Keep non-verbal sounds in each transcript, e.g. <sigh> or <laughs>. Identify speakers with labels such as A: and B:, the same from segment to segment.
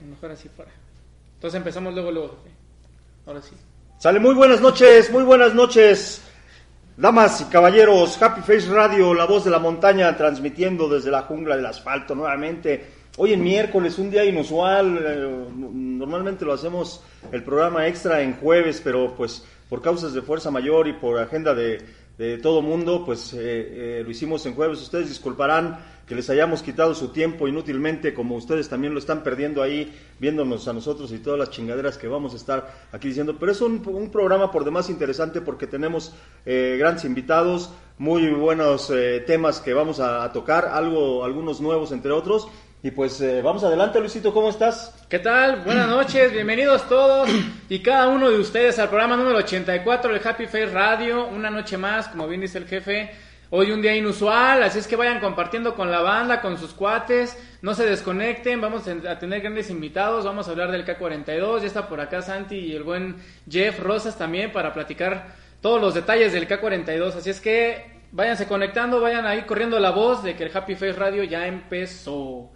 A: Mejor así fuera. Entonces empezamos luego, luego, jefe. Ahora sí.
B: Sale muy buenas noches, muy buenas noches. Damas y caballeros, Happy Face Radio, la voz de la montaña, transmitiendo desde la jungla del asfalto nuevamente. Hoy en miércoles, un día inusual, eh, normalmente lo hacemos el programa extra en jueves, pero pues por causas de fuerza mayor y por agenda de, de todo mundo, pues eh, eh, lo hicimos en jueves. Ustedes disculparán que les hayamos quitado su tiempo inútilmente, como ustedes también lo están perdiendo ahí, viéndonos a nosotros y todas las chingaderas que vamos a estar aquí diciendo. Pero es un, un programa por demás interesante porque tenemos eh, grandes invitados, muy buenos eh, temas que vamos a, tocar, algo, algunos nuevos entre otros. Y pues eh, vamos adelante, Luisito, ¿cómo estás?
A: ¿Qué tal? Buenas noches, bienvenidos todos y cada uno de ustedes al programa número 84 del Happy Face Radio. Una noche más, como bien dice el jefe. Hoy un día inusual, así es que vayan compartiendo con la banda, con sus cuates, no se desconecten, vamos a tener grandes invitados, vamos a hablar del K42, ya está por acá Santi y el buen Jeff Rosas también para platicar todos los detalles del K42, así es que váyanse conectando, vayan ahí corriendo la voz de que el Happy Face Radio ya empezó.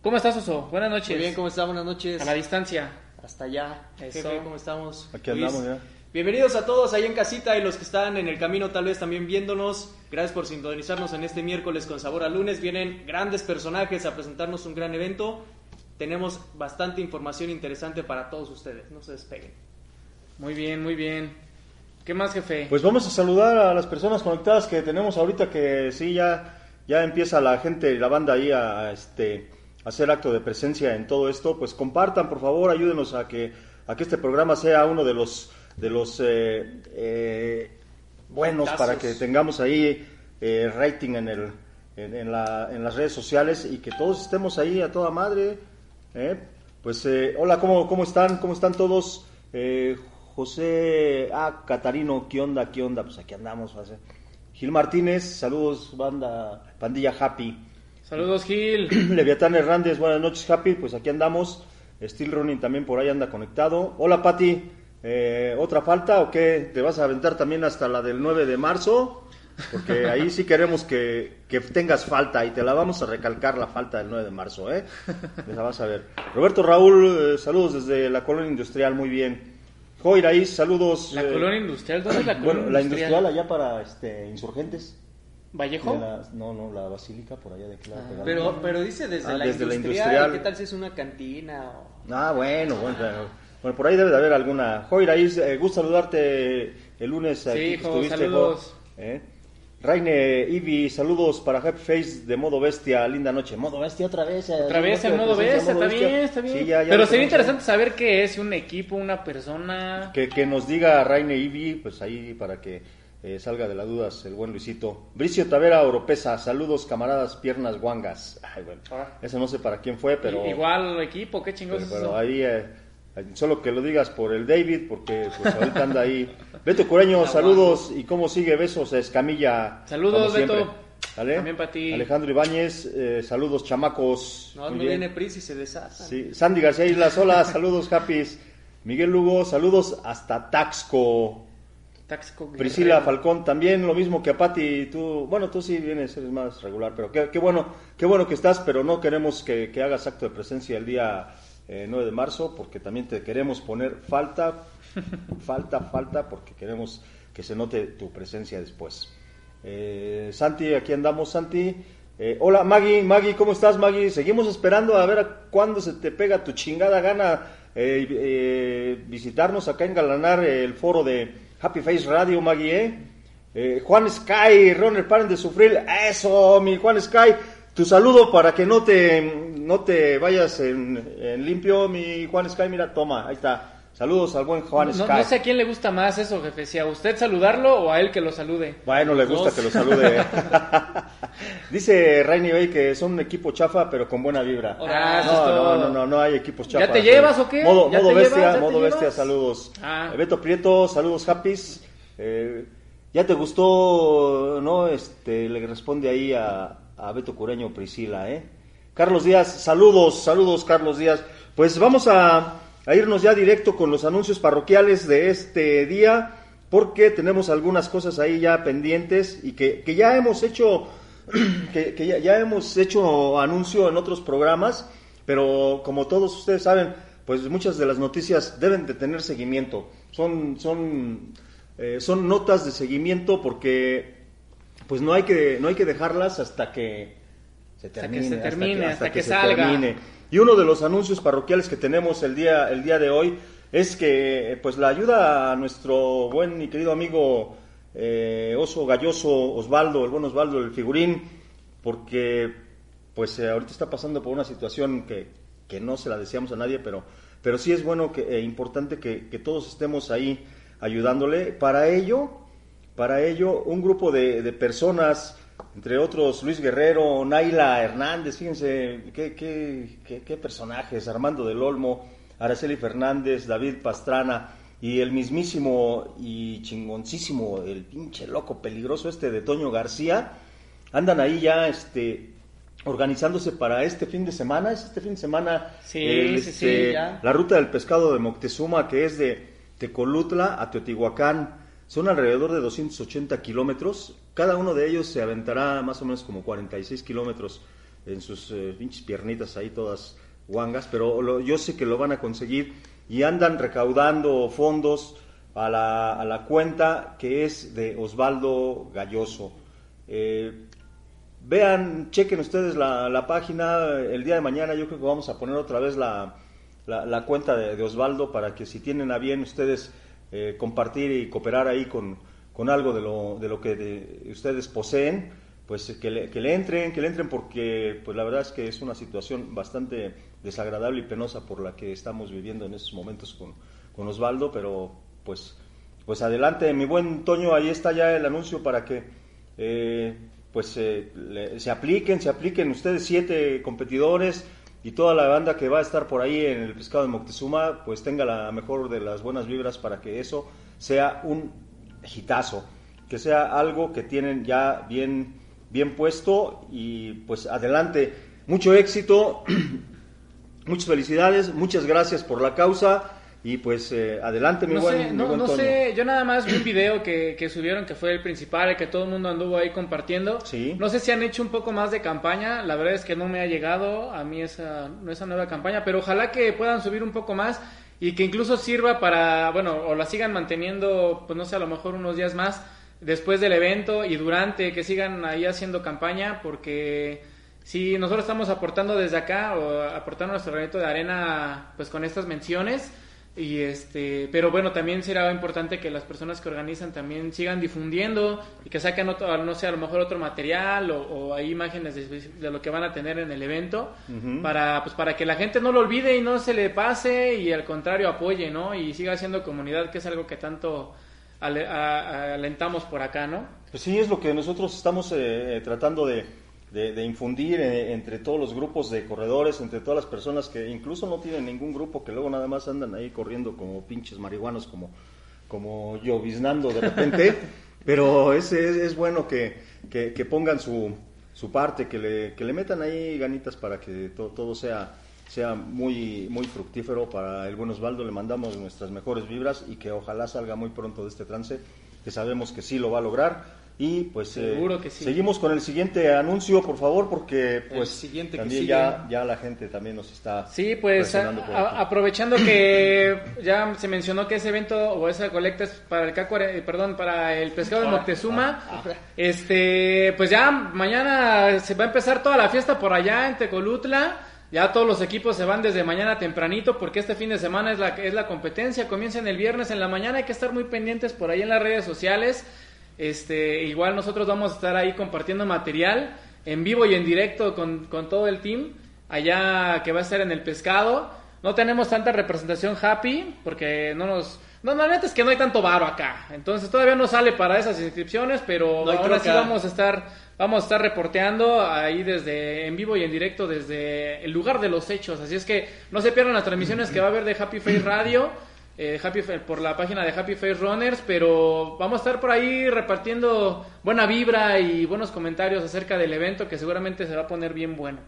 A: ¿Cómo estás, Oso? Buenas noches.
C: Muy bien, ¿cómo estás? Buenas noches.
A: A la distancia.
C: Hasta allá.
A: Eso.
C: Jefe, ¿cómo estamos?
B: Aquí
C: Luis.
B: andamos ya.
C: Bienvenidos a todos ahí en casita y los que están en el camino tal vez también viéndonos. Gracias por sintonizarnos en este miércoles con sabor a lunes. Vienen grandes personajes a presentarnos un gran evento. Tenemos bastante información interesante para todos ustedes. No se despeguen.
A: Muy bien, muy bien. ¿Qué más, jefe?
B: Pues vamos a saludar a las personas conectadas que tenemos ahorita que sí, ya, ya empieza la gente y la banda ahí a, a, este, a hacer acto de presencia en todo esto. Pues compartan, por favor, ayúdenos a que, a que este programa sea uno de los, de los eh, eh, buenos para que tengamos ahí eh, rating en, el, en, en la- en las redes sociales y que todos estemos ahí a toda madre. ¿eh? Pues eh, hola, ¿cómo, ¿cómo están? ¿Cómo están todos? José, ah, Catarino, ¿qué onda? ¿Qué onda? Pues aquí andamos. Gil Martínez, saludos, banda, pandilla Happy.
A: Saludos, Gil. <clears throat>
B: Leviatán Hernández, buenas noches, Happy. Pues aquí andamos. Steel Running también por ahí anda conectado. Hola, Pati. Eh, ¿Otra falta o qué? ¿Te vas a aventar también hasta la del 9 de marzo? Porque <laughs> ahí sí queremos que, que tengas falta y te la vamos a recalcar la falta del 9 de marzo, ¿eh? La vas a ver. Roberto Raúl, eh, saludos desde la colonia industrial, muy bien. Joiraís, saludos.
A: La
B: eh,
A: colonia industrial, ¿dónde es la colonia
B: Bueno, la industrial allá para este, insurgentes.
A: ¿Vallejo?
B: La- no, no, la basílica por allá de Claro. pegada.
C: Pero, pero dice desde,
B: Ah,
C: la,
B: desde la
C: industrial,
B: industrial.
C: ¿Qué tal si es una cantina? O...
B: Ah, bueno, bueno. Bueno. Por ahí debe de haber alguna. Joiraís, eh, gusto saludarte el lunes aquí
A: Sí,
B: que
A: Jo,
B: estuviste,
A: saludos.
B: Jo. ¿Eh? Raine, Ivi, saludos para Happy Face de Modo Bestia, linda noche. Modo Bestia otra vez. eh,
A: Otra vez en modo bestia, está bien, está bien.
B: Sí, ya- ya
A: Pero sería interesante saber qué es, un equipo, una persona.
B: Que, que nos diga Raine Ivi, pues ahí para que eh, salga de las dudas el buen Luisito. Bricio Tavera Oropesa, saludos camaradas, piernas guangas. Ay, bueno,
A: Ah.
B: eso no sé para quién fue, pero...
A: Igual equipo, qué chingados
B: Pero, pero ahí, eh, solo que lo digas por el David, porque pues ahorita anda ahí. Beto Cureño, saludos. ¿Y cómo sigue? Besos a Escamilla.
A: Saludos. Beto.
B: ¿Vale?
A: También para ti.
B: Alejandro Ibáñez, eh, saludos, chamacos.
C: No,
B: Muy
C: no
B: bien.
C: viene Pris y se desatan.
B: Sí. Sandy García Islas, hola, <laughs> saludos, Happys. Miguel Lugo, saludos hasta Taxco.
A: Taxco Guerrero.
B: Priscila Falcón, también lo mismo que a Pati, tú, bueno, tú sí vienes, eres más regular, pero qué, qué bueno, qué bueno que estás, pero no queremos que, que hagas acto de presencia el día eh, 9 de marzo, porque también te queremos poner falta, <laughs> falta, falta, porque queremos que se note tu presencia después. Eh, Santi, aquí andamos, Santi. Eh, hola, Maggie, Maggie, ¿cómo estás, Maggie? Seguimos esperando a ver a cuándo se te pega tu chingada gana eh, eh, visitarnos acá en Galanar el foro de Happy Face Radio, Maggie, ¿eh? Eh, Juan Sky, Runner, paren de sufrir. Eso, mi Juan Sky. Tu saludo para que no te, no te vayas en, en limpio, mi Juan Sky. Mira, toma, ahí está. Saludos al buen Juan
A: No,
B: Sky.
A: no sé a quién le gusta más eso, jefe. Si a usted saludarlo o a él que lo salude.
B: Bueno, le gusta
C: Dos.
B: que lo salude. ¿eh? <laughs> Dice Rainy Bay que son un equipo chafa, pero con buena vibra.
A: Ah,
B: no, no, no, no, no hay equipos chafas.
A: te
B: eh.
A: llevas o qué?
B: Modo,
A: ¿Ya
B: modo
A: te
B: bestia?
A: ¿Ya te
B: modo bestia, saludos.
A: Ah.
B: Eh, Beto Prieto, saludos, Happys. Eh, ¿Ya te gustó, no? Este, le responde ahí a, a Beto Cureño Priscila, ¿eh? Carlos Díaz, saludos, saludos, Carlos Díaz. Pues vamos a, irnos ya directo con los anuncios parroquiales de este día, porque tenemos algunas cosas ahí ya pendientes y que, que ya hemos hecho, <clears throat> que, ya hemos hecho anuncio en otros programas. pero como todos ustedes saben, pues muchas de las noticias deben de tener seguimiento. Son, son, eh, son notas de seguimiento porque pues no hay que, no hay que dejarlas hasta que se termine,
A: hasta que, se termine, hasta que, salga.
B: termine. Y uno de los anuncios parroquiales que tenemos el día, el día de hoy es que pues la ayuda a nuestro buen y querido amigo eh, Oso Galloso Osvaldo, el buen Osvaldo, el figurín, porque pues eh, ahorita está pasando por una situación que, que, no se la deseamos a nadie, pero, pero sí es bueno que, e importante que, que, todos estemos ahí ayudándole. Para ello, para ello, un grupo de, de personas, entre otros Luis Guerrero, Naila Hernández, fíjense qué, qué, qué personajes, Armando del Olmo, Araceli Fernández, David Pastrana y el mismísimo y chingoncísimo, el pinche loco peligroso este de Toño García, andan ahí ya este organizándose para este fin de semana, es este fin de semana
A: sí, el, sí, este, sí,
B: la ruta del pescado de Moctezuma que es de Tecolutla a Teotihuacán, son alrededor de 280 kilómetros, cada uno de ellos se aventará más o menos como 46 kilómetros en sus eh, pinches piernitas ahí todas guangas, pero yo sé que lo van a conseguir y andan recaudando fondos a la, a la cuenta que es de Osvaldo Galloso. Eh, vean, chequen ustedes la, página, el día de mañana yo creo que vamos a poner otra vez la cuenta de, de, Osvaldo para que si tienen a bien ustedes eh, compartir y cooperar ahí con, con algo de lo, de lo que de, ustedes poseen, pues que le, que le, entren, que le entren porque pues la verdad es que es una situación bastante desagradable y penosa por la que estamos viviendo en estos momentos con, con Osvaldo, pero pues, pues adelante, mi buen Toño, ahí está ya el anuncio para que eh, pues eh, le, se apliquen, se apliquen ustedes siete competidores y toda la banda que va a estar por ahí en el pescado de Moctezuma, pues tenga la mejor de las buenas vibras para que eso sea un hitazo, que sea algo que tienen ya bien bien puesto y pues adelante. Mucho éxito, <clears throat> muchas felicidades, muchas gracias por la causa y pues eh, adelante mi
A: no
B: buen,
A: sé,
B: mi
A: no,
B: buen
A: no sé, yo nada más vi un video que, que, subieron que fue el principal, el que todo el mundo anduvo ahí compartiendo.
B: Sí.
A: No sé si han hecho un poco más de campaña, la verdad es que no me ha llegado a mí esa, esa nueva campaña, pero ojalá que puedan subir un poco más y que incluso sirva para, bueno, o la sigan manteniendo, pues no sé, a lo mejor unos días más después del evento y durante que sigan ahí haciendo campaña porque si nosotros estamos aportando desde acá o aportando nuestro granito de arena pues con estas menciones y este pero bueno también será importante que las personas que organizan también sigan difundiendo y que saquen otro, no sé a lo mejor otro material o, o hay imágenes de, de, lo que van a tener en el evento uh -huh. para pues para que la gente no lo olvide y no se le pase y al contrario apoye no y siga haciendo comunidad que es algo que tanto alentamos por acá, ¿no?
B: Pues sí, es lo que nosotros estamos eh, tratando de, de, de infundir eh, entre todos los grupos de corredores, entre todas las personas que incluso no tienen ningún grupo, que luego nada más andan ahí corriendo como pinches marihuanos, como, como lloviznando de repente. <laughs> Pero es, es, es bueno que, que, que, pongan su, su parte, que le, que le metan ahí ganitas para que to, todo sea sea muy, muy fructífero para el buen Osvaldo. Le mandamos nuestras mejores vibras y que ojalá salga muy pronto de este trance, que sabemos que sí lo va a lograr. Y pues
A: Seguro
B: eh,
A: que sí.
B: seguimos con el siguiente anuncio, por favor, porque pues
C: siguiente
B: también ya, ya la gente también nos está.
A: Sí, pues a, a, aprovechando que <coughs> ya se mencionó que ese evento o esa colecta es para el K40, perdón, para el pescado de Moctezuma, ah, ah. este, pues ya mañana se va a empezar toda la fiesta por allá en Tecolutla. Ya todos los equipos se van desde mañana tempranito porque este fin de semana es la, es la competencia. Comienza en el viernes en la mañana. Hay que estar muy pendientes por ahí en las redes sociales. Este, igual nosotros vamos a estar ahí compartiendo material en vivo y en directo con, con todo el team. Allá que va a estar en el pescado. No tenemos tanta representación happy porque no nos... No, la neta es que no hay tanto varo acá. Entonces todavía no sale para esas inscripciones, pero
C: No
A: ahora sí vamos a estar vamos a estar reporteando ahí desde en vivo y en directo desde el lugar de los hechos. Así es que no se pierdan las transmisiones que va a haber de Happy Face Radio. Eh, Happy por la página de Happy Face Runners, pero vamos a estar por ahí repartiendo buena vibra y buenos comentarios acerca del evento que seguramente se va a poner bien bueno.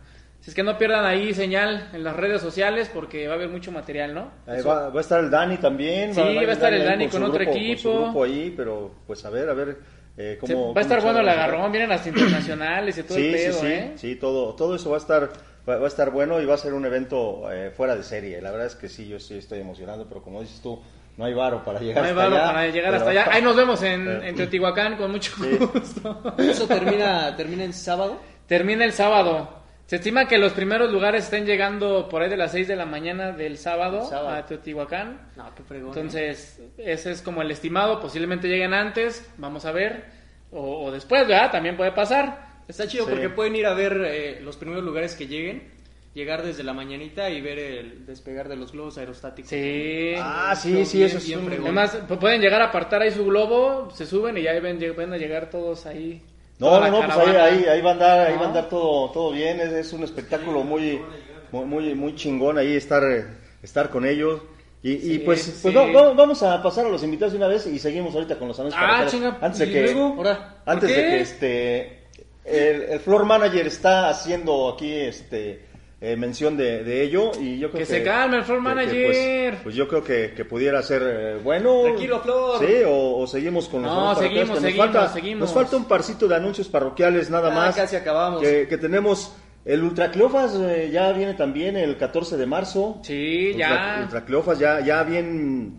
A: Si es que no pierdan ahí señal en las redes sociales porque va a haber mucho material, ¿no?
B: Ahí va, va a estar el Dani también.
A: Sí, va a estar el Dani
B: con
A: otro
B: grupo-
A: equipo.
B: Con su grupo ahí, pero pues a ver, a ver eh,
A: va a estar bueno el agarrón, vienen las internacionales y todo
B: sí,
A: el pedo,
B: sí, sí,
A: ¿eh?
B: sí, todo, todo eso va a estar, va, va a estar bueno y va a ser un evento eh, fuera de serie. La verdad es que sí, yo sí estoy emocionado, pero como dices tú, no hay varo para llegar
A: No hay
B: hasta
A: varo
B: allá.
A: para llegar hasta allá. <laughs> Ahí nos vemos en,
B: Eh,
A: en Teotihuacán con mucho
B: Sí.
A: gusto. <laughs>
D: ¿Eso termina, termina en sábado?
A: Termina el sábado. Se estima que los primeros lugares estén llegando por ahí de las 6 de la mañana del sábado,
D: El sábado.
A: a Teotihuacán.
D: No, qué fregón.
A: Entonces, ese es como el estimado. Posiblemente lleguen antes, vamos a ver. O, o después, ¿verdad? También puede pasar.
D: Está chido
B: Sí.
D: porque pueden ir a ver eh, los primeros lugares que lleguen, llegar desde la mañanita y ver el despegar de los globos aerostáticos.
A: Sí.
B: Ah, sí, sí, eso es un-.
A: Además, pu- pueden llegar a apartar ahí su globo, se suben y ya ven, ven a llegar todos ahí.
B: No, no, no, pues ahí, ahí, ahí va a andar, ahí
A: Ah.
B: va a andar todo, todo bien, es, es un espectáculo muy, muy, muy, muy chingón ahí estar, estar con ellos. Y, y
A: Sí,
B: pues, pues
A: sí.
B: va- vamos a pasar a los invitados de una vez y seguimos ahorita con los anuncios.
A: Ah, chinga,
B: Antes de
A: ¿y
B: que,
A: luego?
D: Ahora,
B: antes
A: ¿por
B: de que este, el, el floor manager está haciendo aquí este eh, mención de, de ello y yo creo
A: Que
B: que,
A: se calme el floor
B: que- que,
A: manager.
B: pues, pues yo creo que, que pudiera ser eh, bueno.
D: Tranquilo, Flor.
B: Sí, o, o seguimos con los
A: No, seguimos,
B: nos
A: seguimos,
B: falta,
A: seguimos.
B: Nos falta un parcito de anuncios parroquiales nada
D: Ah,
B: más.
D: casi acabamos.
B: Que, que tenemos el Ultra Cleofas eh, ya viene también el 14 de marzo.
A: Sí,
B: Ultra,
A: ya.
B: Ultra Cleofas ya, ya bien,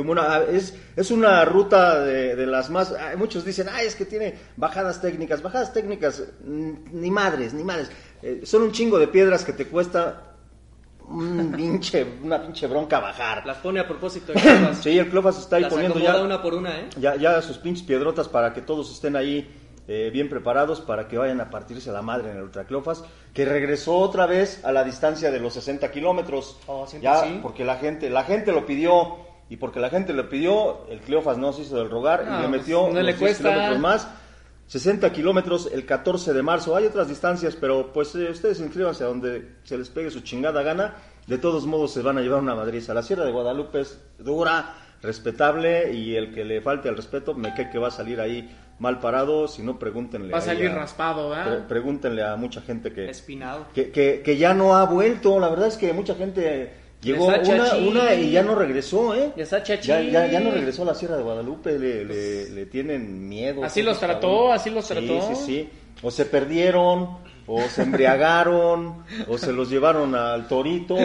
B: buena. Ah, Es, es una ruta de, de las más. ah, Muchos dicen, ay, es que tiene bajadas técnicas. Bajadas técnicas, mm, ni madres, ni madres. Eh, son un chingo de piedras que te cuesta un <laughs> pinche, una pinche bronca bajar.
D: Las pone a propósito Cleofas.
B: Sí, el Cleofas está ahí
D: Las
B: poniendo ya
D: una por una, ¿eh?
B: ya, ya sus pinches piedrotas para que todos estén ahí eh, bien preparados para que vayan a partirse la madre en el Ultracleofas, que regresó otra vez a la distancia de los 60 kilómetros.
D: Oh,
B: ya,
D: sí.
B: porque la gente, la gente lo pidió y porque la gente lo pidió, el Cleofas no se hizo del rogar
A: No,
B: y le
A: pues,
B: metió
A: no
B: los
A: le
B: 10
A: cuesta.
B: kilómetros más. 60 kilómetros el 14 de marzo. Hay otras distancias, pero pues eh, ustedes inscríbanse a donde se les pegue su chingada gana. De todos modos se van a llevar una madriza. La Sierra de Guadalupe es dura, respetable y el que le falte al respeto me cae que va a salir ahí mal parado. Si no, pregúntenle.
A: Va a salir
B: a-
A: raspado, ¿verdad?
B: pre- pregúntenle a mucha gente que,
D: Espinado.
B: que, que, que ya no ha vuelto. La verdad es que mucha gente llegó una, una y ya no regresó, ¿eh?
A: Ya.
B: Ya, ya, no regresó a la Sierra de Guadalupe, le, le, le tienen miedo.
A: Así los trató, así los
B: Sí,
A: trató.
B: Sí, sí, O se perdieron, o se embriagaron, o se los llevaron al torito.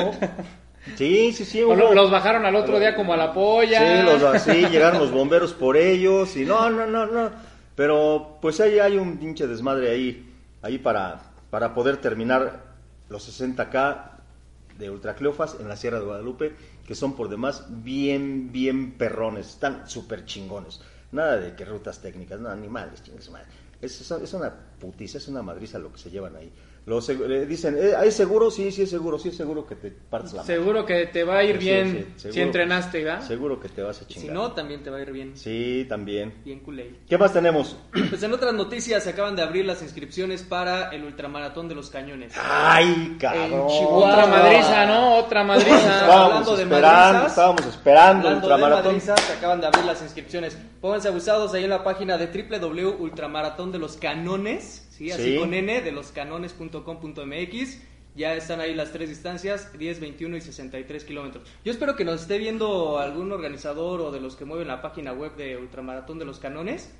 B: Sí, sí, sí.
A: O
B: hubo-
A: lo- los bajaron al otro día como a la polla.
B: Sí, los, sí, llegaron los bomberos por ellos y no, no, no, no. Pero pues ahí hay un pinche desmadre ahí, ahí para, para poder terminar los 60K de Ultracleofas en la Sierra de Guadalupe, que son por demás bien, bien perrones, están súper chingones. Nada de que rutas técnicas, no, animales. Es, es, es una putiza, es una madriza lo que se llevan ahí. Lo seg- le dicen, ¿eh, ¿es seguro? Sí, sí es seguro, sí es seguro que te partes la madre.
A: Seguro que te va a ir
B: Sí,
A: bien
B: sí,
A: si
B: seguro.
A: entrenaste, ¿verdad?
B: Seguro que te vas a chingar.
D: si no, también te va a ir bien.
B: Sí, también.
D: Bien culé.
B: ¿Qué más tenemos? <clears throat>
D: Pues en otras noticias se acaban de abrir las inscripciones para el ultramaratón de los cañones.
B: Ay, cabrón.
A: Otra madriza, ¿no? Otra madriza.
B: Estábamos
D: Hablando de madrizas,
B: estábamos esperando el
D: Hablando de
B: ultramaratón.
D: madrizas, se acaban de abrir las inscripciones. Pónganse abusados ahí en la página de www.ultramaratón de los canones, ¿sí? así
B: Sí.
D: con n, de loscanones.com.mx. Ya están ahí las tres distancias, 10, 21 y 63 kilómetros. Yo espero que nos esté viendo algún organizador o de los que mueven la página web de Ultramaratón de los Canones,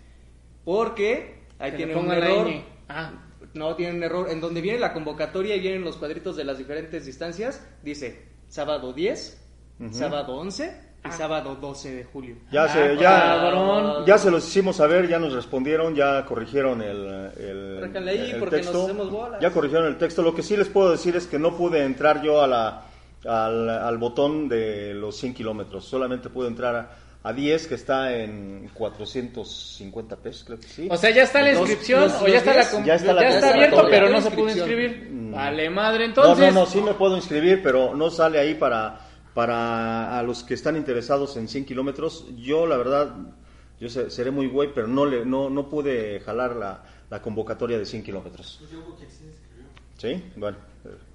D: porque ahí
A: Que
D: tiene un error.
A: Ah.
D: No, tiene un error. En donde viene la convocatoria y vienen los cuadritos de las diferentes distancias, dice sábado 10, sábado 11 y sábado 12 de julio.
B: Ya
A: Ah,
B: se, ya, ya se los hicimos saber, ya nos respondieron, ya corrigieron el, el,
D: Corríjanle ahí,
B: el
D: porque nos
B: texto.
D: hacemos bolas.
B: Ya corrigieron el texto. Lo que sí les puedo decir es que no pude entrar yo a la, al, al botón de los 100 kilómetros. Solamente pude entrar a, a 10, que está en 450 pesos, creo que sí.
A: O sea, ya está la inscripción
D: los-
A: o ya está la
D: días,
A: com-
B: ya está
A: abierto, pero no se pudo inscribir. Vale, madre,
B: No,
A: entonces.
B: no, no, sí me puedo inscribir, pero no sale ahí para, para a los que están interesados en 100 kilómetros. Yo, la verdad, yo se- seré muy güey, pero no, le, no, no pude jalar la, la convocatoria de 100 kilómetros. ¿Sí? Bueno.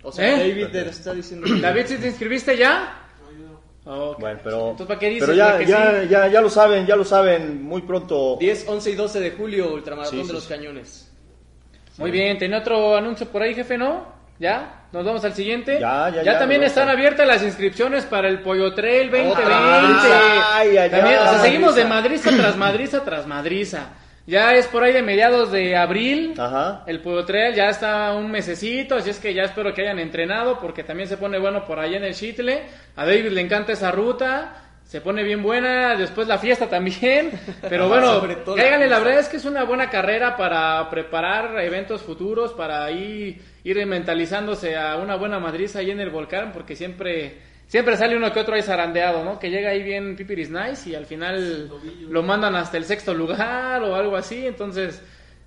D: O sea,
A: ¿Eh?
D: David te está diciendo.
A: David, ¿sí te inscribiste ya? Ok.
B: Bueno, pero,
A: Entonces, ¿para qué dices
B: pero ya, ya,
A: sí?
B: ya, ya lo saben, ya lo saben, muy pronto.
D: 10, 11 y 12 de julio, Ultramaratón
B: Sí, sí,
D: de los
B: sí.
D: Cañones.
A: Muy bien, ¿tenía otro anuncio por ahí, jefe, no? ¿Ya? ¿Nos vamos al siguiente?
B: Ya, ya, ya,
A: también
B: nos
A: están abiertas las inscripciones para el Pollo Trail 2020.
B: Ay, ay,
A: También,
B: ay,
A: o sea, seguimos de
B: madriza.
A: madriza tras madriza tras madriza. Ya es por ahí de mediados de abril.
B: Ajá.
A: El Pollo Trail ya está un mesecito, así es que ya espero que hayan entrenado porque también se pone bueno por ahí en el Chitle. A David le encanta esa ruta. Se pone bien buena, después la fiesta también. <laughs> Pero bueno, cáiganle, la verdad es que es una buena carrera para preparar eventos futuros, para ahí ir mentalizándose a una buena madriz ahí en el volcán, porque siempre siempre sale uno que otro ahí zarandeado, ¿no? Que llega ahí bien pipiris nice y al final lo mandan hasta el sexto lugar o algo así, entonces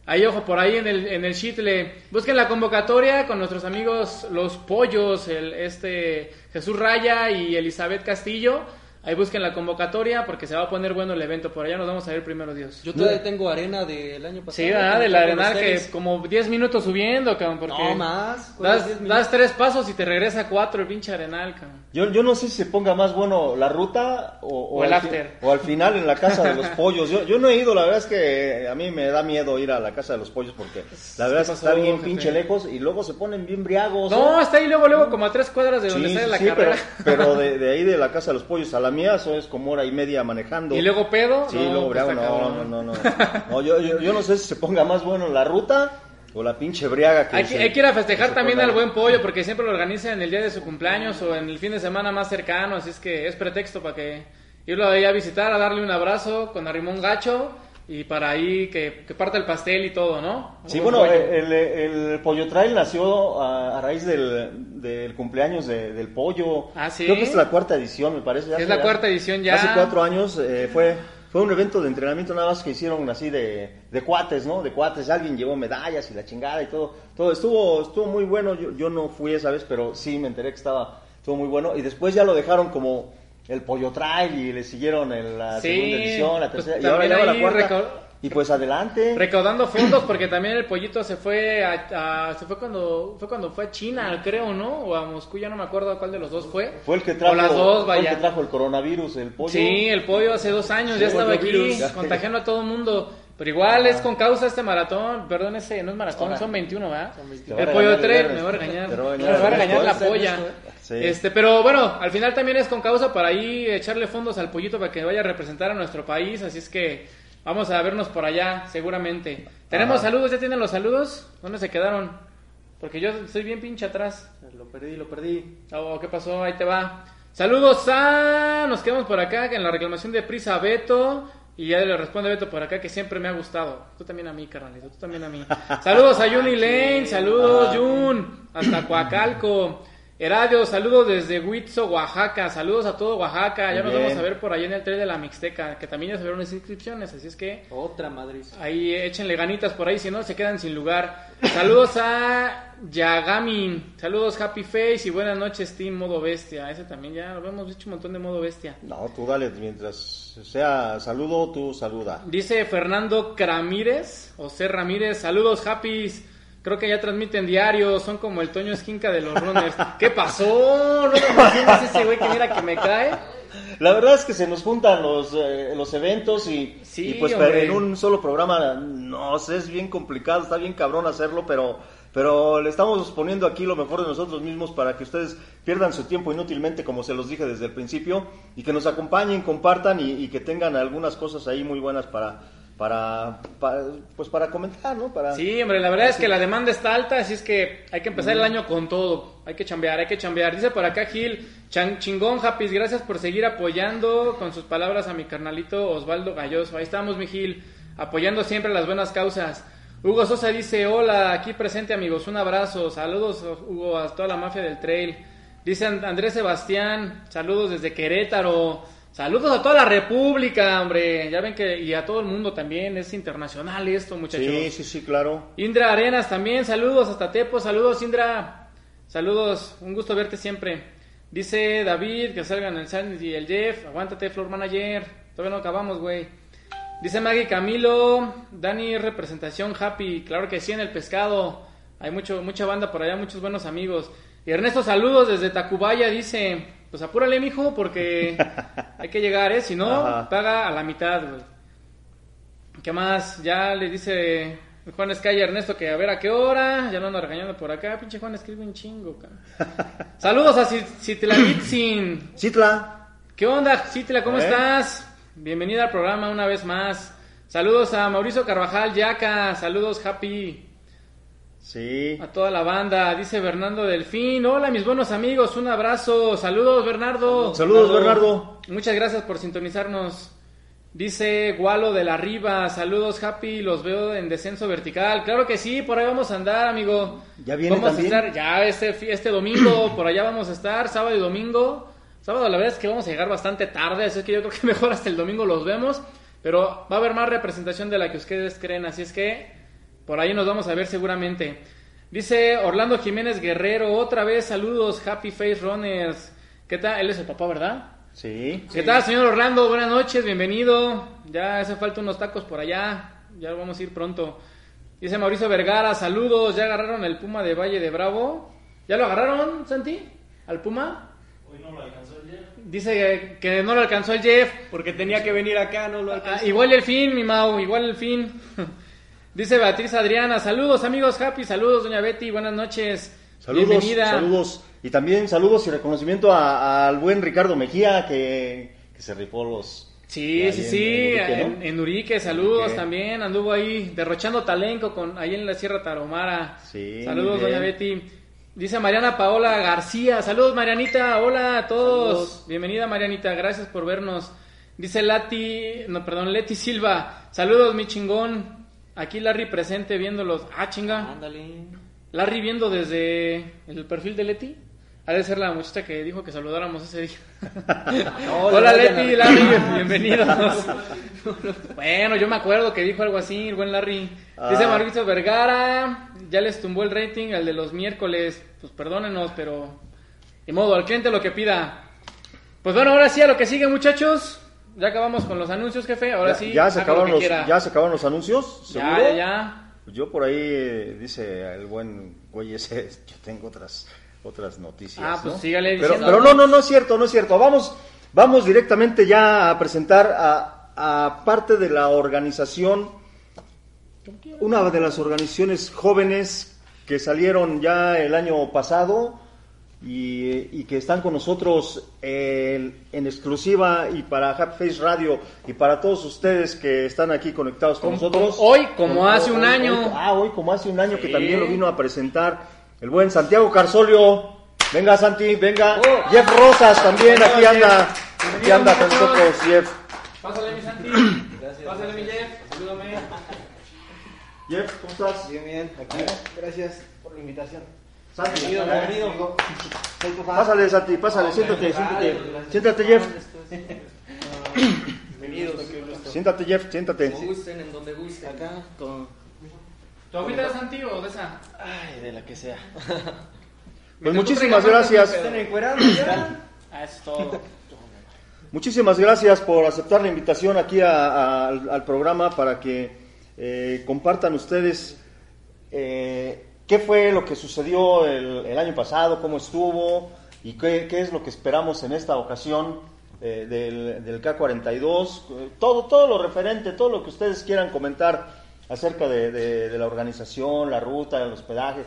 A: ahí ojo por ahí en el en el Chitle. Busquen la convocatoria con nuestros amigos los pollos, el este Jesús Raya y Elizabeth Castillo. Ahí busquen la convocatoria porque se va a poner bueno el evento. Por allá nos vamos a ver primero Dios.
C: Yo todavía tengo arena del año pasado.
A: Sí, ¿verdad? De la
C: los
A: arenal que como 10 minutos subiendo, cabrón, porque
C: No, más. ¿Cuál es
A: das,
C: 10 minutos?
A: das tres pasos y te regresa cuatro el pinche arenal, cabrón.
B: Yo, yo no sé si se ponga más bueno la ruta o,
A: O el
B: al
A: after.
B: o al final en la casa de los <laughs> pollos. Yo, yo no he ido, la verdad es que a mí me da miedo ir a la casa de los pollos porque la verdad es que está bien
A: jefe?
B: pinche lejos y luego se ponen bien briagos.
A: No,
B: ¿eh?
A: está ahí luego, luego como a tres cuadras de donde
B: Sí,
A: sale
B: sí,
A: la
B: sí, pero,
A: carrera.
B: pero <laughs> de, de ahí de la casa de los pollos a la mía eso es como hora y media manejando.
A: Y luego pedo.
B: Sí,
A: no,
B: luego
A: pues
B: briago, no, no, no, no. <laughs> No, yo, yo, yo no sé si se ponga más bueno la ruta o la pinche briaga que
A: Hay,
B: se-
A: hay que ir a festejar también al buen pollo porque siempre lo organizan en el día de su cumpleaños o en el fin de semana más cercano, así es que es pretexto para que irlo ahí a visitar, a darle un abrazo con Arrimón Gacho y para ahí que, que parta el pastel y todo, ¿no?
B: Sí,
A: Buen
B: bueno,
A: pollo.
B: el, el Pollo Trail nació a, a raíz del, del cumpleaños de- del pollo.
A: Ah, ¿sí?
B: Creo que es la cuarta edición, me parece.
A: Es la cuarta edición ya.
B: Hace cuatro años eh, fue, fue un evento de entrenamiento nada más que hicieron así de, de cuates, ¿no? De cuates. Alguien llevó medallas y la chingada y todo. todo estuvo, estuvo muy bueno. Yo, yo no fui esa vez, pero sí me enteré que estaba estuvo muy bueno. Y después ya lo dejaron como el Pollo Trail y le siguieron en la
A: Sí,
B: segunda edición, la
A: pues
B: tercera. y ahora va la cuarta. Y pues adelante.
A: Recaudando <clears throat> fondos porque también el pollito se fue a, a- se fue cuando fue cuando fue a China, creo, ¿no? O a Moscú, ya no me acuerdo a cuál de los dos fue.
B: Fue el que trajo,
A: O las dos,
B: fue el
A: vaya.
B: que trajo el coronavirus, el pollo.
A: Sí, el pollo hace dos años
B: Sí,
A: ya estaba aquí contagiando a todo el mundo. Pero igual es con causa este maratón, perdón, ese no es maratón, son 21, ¿verdad?
C: Son
B: Te
C: 21.
B: va a
A: El pollo
B: el
A: 3
B: viernes.
A: me va a regañar. Me va a regañar la polla.
B: Sí.
A: Este, pero bueno, al final también es con causa para ahí echarle fondos al pollito para que vaya a representar a nuestro país, así es que vamos a vernos por allá, seguramente. Tenemos
B: Ajá.
A: saludos, ¿ya tienen los saludos? ¿Dónde se quedaron? Porque yo estoy bien pinche atrás.
C: Lo perdí, lo perdí.
A: Oh, ¿qué pasó? Ahí te va. Saludos a... Nos quedamos por acá en la reclamación de Prisa Beto. Y ya le responde Beto por acá que siempre me ha gustado. Tú también a mí, carnalito. Tú también a mí. Saludos a Juni Lane. Saludos, Jun. Hasta Coacalco. Heradio, saludos desde Huitzo, Oaxaca. Saludos a todo Oaxaca. Ya nos vamos a ver por ahí en el tren de la Mixteca. Que también ya se vieron las inscripciones. Así es que
C: Otra Madrid.
A: Ahí échenle ganitas por ahí, si no se quedan sin lugar. Saludos a Yagamin, saludos Happy Face y buenas noches Team Modo Bestia. Ese también ya lo hemos dicho un montón de Modo Bestia.
B: No, tú dale, mientras sea saludo, tú saluda.
A: Dice Fernando Cramírez, o C. Ramírez, saludos Happy. Creo que ya transmiten diario, son como el Toño Esquinca de los runners. ¿Qué pasó? No me ese güey que mira que me cae.
B: La verdad es que se nos juntan los, eh, los eventos y,
A: Sí,
B: y pues
A: hombre.
B: en un solo programa, no sé, es bien complicado, está bien cabrón hacerlo, pero, pero le estamos poniendo aquí lo mejor de nosotros mismos para que ustedes pierdan su tiempo inútilmente, como se los dije desde el principio, y que nos acompañen, compartan y, y que tengan algunas cosas ahí muy buenas para, para, para, pues para comentar, ¿no? Para,
A: Sí, hombre, la verdad es que la demanda está alta, así es que hay que empezar el año con todo. Hay que chambear, hay que chambear. Dice por acá Gil, chan- chingón, Happy, gracias por seguir apoyando con sus palabras a mi carnalito Osvaldo Galloso. Ahí estamos, mi Gil, apoyando siempre las buenas causas. Hugo Sosa dice, hola, aquí presente amigos, un abrazo. Saludos, Hugo, a toda la mafia del trail. Dice And- Andrés Sebastián, saludos desde Querétaro. Saludos a toda la República, hombre. Ya ven que, y a todo el mundo también, es internacional esto, muchachos.
B: sí, sí, sí, claro.
A: Indra Arenas también, saludos hasta Tepo, saludos Indra, saludos, un gusto verte siempre. Dice David que salgan el Sandy y el Jeff, aguántate Floor Manager, todavía no acabamos, güey. Dice Maggie Camilo, Dani representación happy, claro que sí en el pescado, hay mucho, mucha banda por allá, muchos buenos amigos. Y Ernesto saludos desde Tacubaya, dice, pues apúrale mijo porque <laughs> hay que llegar, eh, si no,
B: Ajá.
A: paga a la mitad, güey. ¿Qué más? Ya le dice Juan Escaya a Ernesto que a ver a qué hora. Ya no anda regañando por acá. Pinche Juan escribe un chingo, cara. <laughs> Saludos a Cit- Citlalitzin. <clears throat>
B: Citla,
A: ¿Qué onda, Citla? ¿Cómo estás? Bienvenida al programa una vez más. Saludos a Mauricio Carvajal, Yaca, saludos Happy.
B: Sí.
A: A toda la banda, dice Bernardo Delfín. Hola mis buenos amigos, un abrazo. Saludos Bernardo.
B: Saludos, Bernardo.
A: Muchas gracias por sintonizarnos. Dice Gualo de la Riva, saludos Happy, los veo en descenso vertical. Claro que sí, por ahí vamos a andar, amigo.
B: ¿Ya viene
A: vamos
B: también?
A: a estar ya este, este domingo, <clears throat> por allá vamos a estar, sábado y domingo. Sábado la verdad es que vamos a llegar bastante tarde, así que yo creo que <laughs> mejor hasta el domingo los vemos. Pero va a haber más representación de la que ustedes creen, así es que por ahí nos vamos a ver seguramente. Dice Orlando Jiménez Guerrero, otra vez saludos, Happy Face Runners. ¿Qué tal? Él es el papá, ¿verdad?
B: Sí.
A: ¿Qué tal, señor Orlando? Buenas noches, bienvenido. Ya hace falta unos tacos por allá. Ya vamos a ir pronto. Dice Mauricio Vergara, saludos. ¿Ya agarraron el Puma de Valle de Bravo? ¿Ya lo agarraron, Santi? ¿Al Puma?
C: Hoy no lo alcanzó el Jeff.
A: Dice que, no lo alcanzó el Jeff.
C: Porque tenía que venir acá, no lo
A: Ah,
C: alcanzó.
A: igual el fin, mi Mau, igual el fin. <laughs> Dice Beatriz Adriana, saludos amigos Happy, saludos doña Betty, buenas noches.
B: Saludos,
A: Bienvenida.
B: saludos. Y también saludos y reconocimiento a- al buen Ricardo Mejía que, que se rifó los...
A: Sí, sí,
B: en-
A: sí,
B: en Urique, ¿no?
A: en, Urique, saludos también, anduvo ahí derrochando talento con ahí en la Sierra Tarahumara.
B: Sí,
A: saludos, doña Betty. Dice Mariana Paola García, saludos Marianita, hola a todos.
C: Saludos.
A: Bienvenida Marianita, gracias por vernos. Dice Lati, no, perdón, Leti Silva, saludos mi chingón. Aquí Larry presente viéndolos. Ah, chinga.
C: Ándale.
A: Larry viendo desde el perfil de Leti. Ha de ser la muchacha que dijo que saludáramos ese día. <laughs> <laughs> Hola
C: le
A: Leti, Larry, <laughs> bienvenidos. bueno, yo me acuerdo que dijo algo así, el buen Larry. Dice
B: Ah.
A: Vergara, ya les tumbó el rating al de los miércoles. Pues perdónenos, pero de modo, al cliente lo que pida. Pues bueno, ahora sí a lo que sigue, muchachos. Ya acabamos con los anuncios, jefe. Ahora
B: Ya,
A: sí,
B: ya se
A: lo
B: acabaron los, ya se acabaron los anuncios, ¿seguro?
A: ya, ya, ya.
B: Yo por ahí, eh, dice el buen güey ese, <laughs> yo tengo otras otras noticias.
A: Ah, pues
B: ¿no?
A: sígale
B: pero,
A: diciendo.
B: pero no, no, no es cierto, no es cierto. Vamos, vamos directamente ya a presentar a, a parte de la organización, una de las organizaciones jóvenes que salieron ya el año pasado y, y que están con nosotros eh, en exclusiva y para Happy Face Radio y para todos ustedes que están aquí conectados con nosotros.
A: hoy, como hace un año.
B: ah, hoy como hace un año que también lo vino a presentar el buen Santiago Carsolio. Venga Santi, venga.
A: Oh.
B: Jeff Rosas también aquí
A: Jeff.
B: anda. Aquí anda con nosotros Jeff.
A: Pásale mi Santi. Pásale mi Jeff. Salúdame.
B: Jeff, ¿cómo estás?
E: Bien, bien, aquí. Gracias por la invitación.
B: Santi,
C: Bienvenido, bienvenido.
B: Pásale Santi, pásale, siéntate, siéntate. Siéntate Jeff.
C: Bienvenidos.
B: Siéntate Jeff, siéntate.
C: gusten, en donde gusten.
E: Acá con.
A: ¿Tu agüita de Santi o de esa?
E: Ay, de la que sea. <laughs>
B: Pues muchísimas gracias.
A: Ah, es todo.
B: Muchísimas gracias por aceptar la invitación aquí a- a- al, al programa para que eh, compartan ustedes eh, qué fue lo que sucedió el, el año pasado, cómo estuvo y qué, es lo que esperamos en esta ocasión eh, del, del K42. eh, Todo, todo lo referente, todo lo que ustedes quieran comentar acerca de, de- la organización, la ruta, el hospedaje.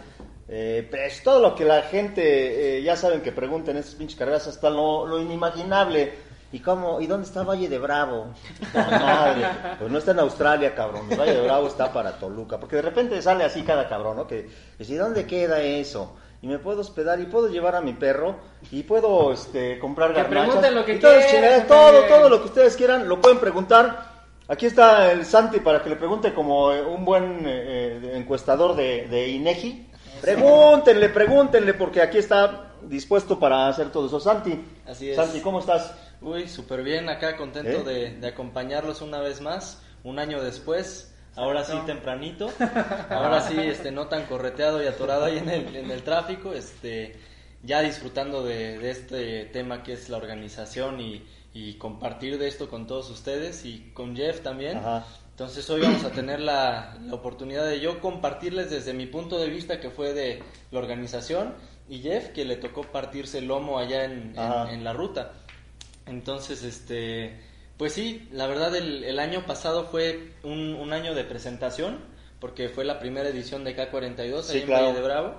B: Eh, pues todo lo que la gente, eh, ya saben que pregunten estas pinches carreras, hasta lo, lo inimaginable. ¿Y cómo? ¿Y dónde está Valle de Bravo? Madre. Pues no está en Australia, cabrón. El Valle de Bravo está para Toluca. Porque de repente sale así cada cabrón, ¿no? Que dice, ¿dónde queda eso? Y me puedo hospedar y puedo llevar a mi perro y puedo este, comprar
A: Que
B: garnachas.
A: lo que
B: y todas
A: quieran,
B: todo, todo lo que ustedes quieran, lo pueden preguntar. Aquí está el Santi para que le pregunte como eh, un buen eh, eh, encuestador de, de INEGI. Pregúntenle, pregúntenle, porque aquí está dispuesto para hacer todo eso. Santi,
E: Así es.
B: Santi, ¿cómo estás?
E: Uy, súper bien, acá contento
B: ¿Eh?
E: de, de acompañarlos una vez más, un año después. Ahora sí tempranito, <laughs> ahora sí este no tan correteado y atorado ahí en el, en el tráfico, este ya disfrutando de, de este tema que es la organización y, y compartir de esto con todos ustedes y con Jeff también.
B: Ajá.
E: Entonces hoy vamos a tener la, la oportunidad de yo compartirles desde mi punto de vista que fue de la organización y Jeff que le tocó partirse el lomo allá en, en la ruta. Entonces, este, pues sí, la verdad el, el año pasado fue un, un año de presentación porque fue la primera edición de K42
B: Sí,
E: ahí en
B: claro.
E: Valle de Bravo.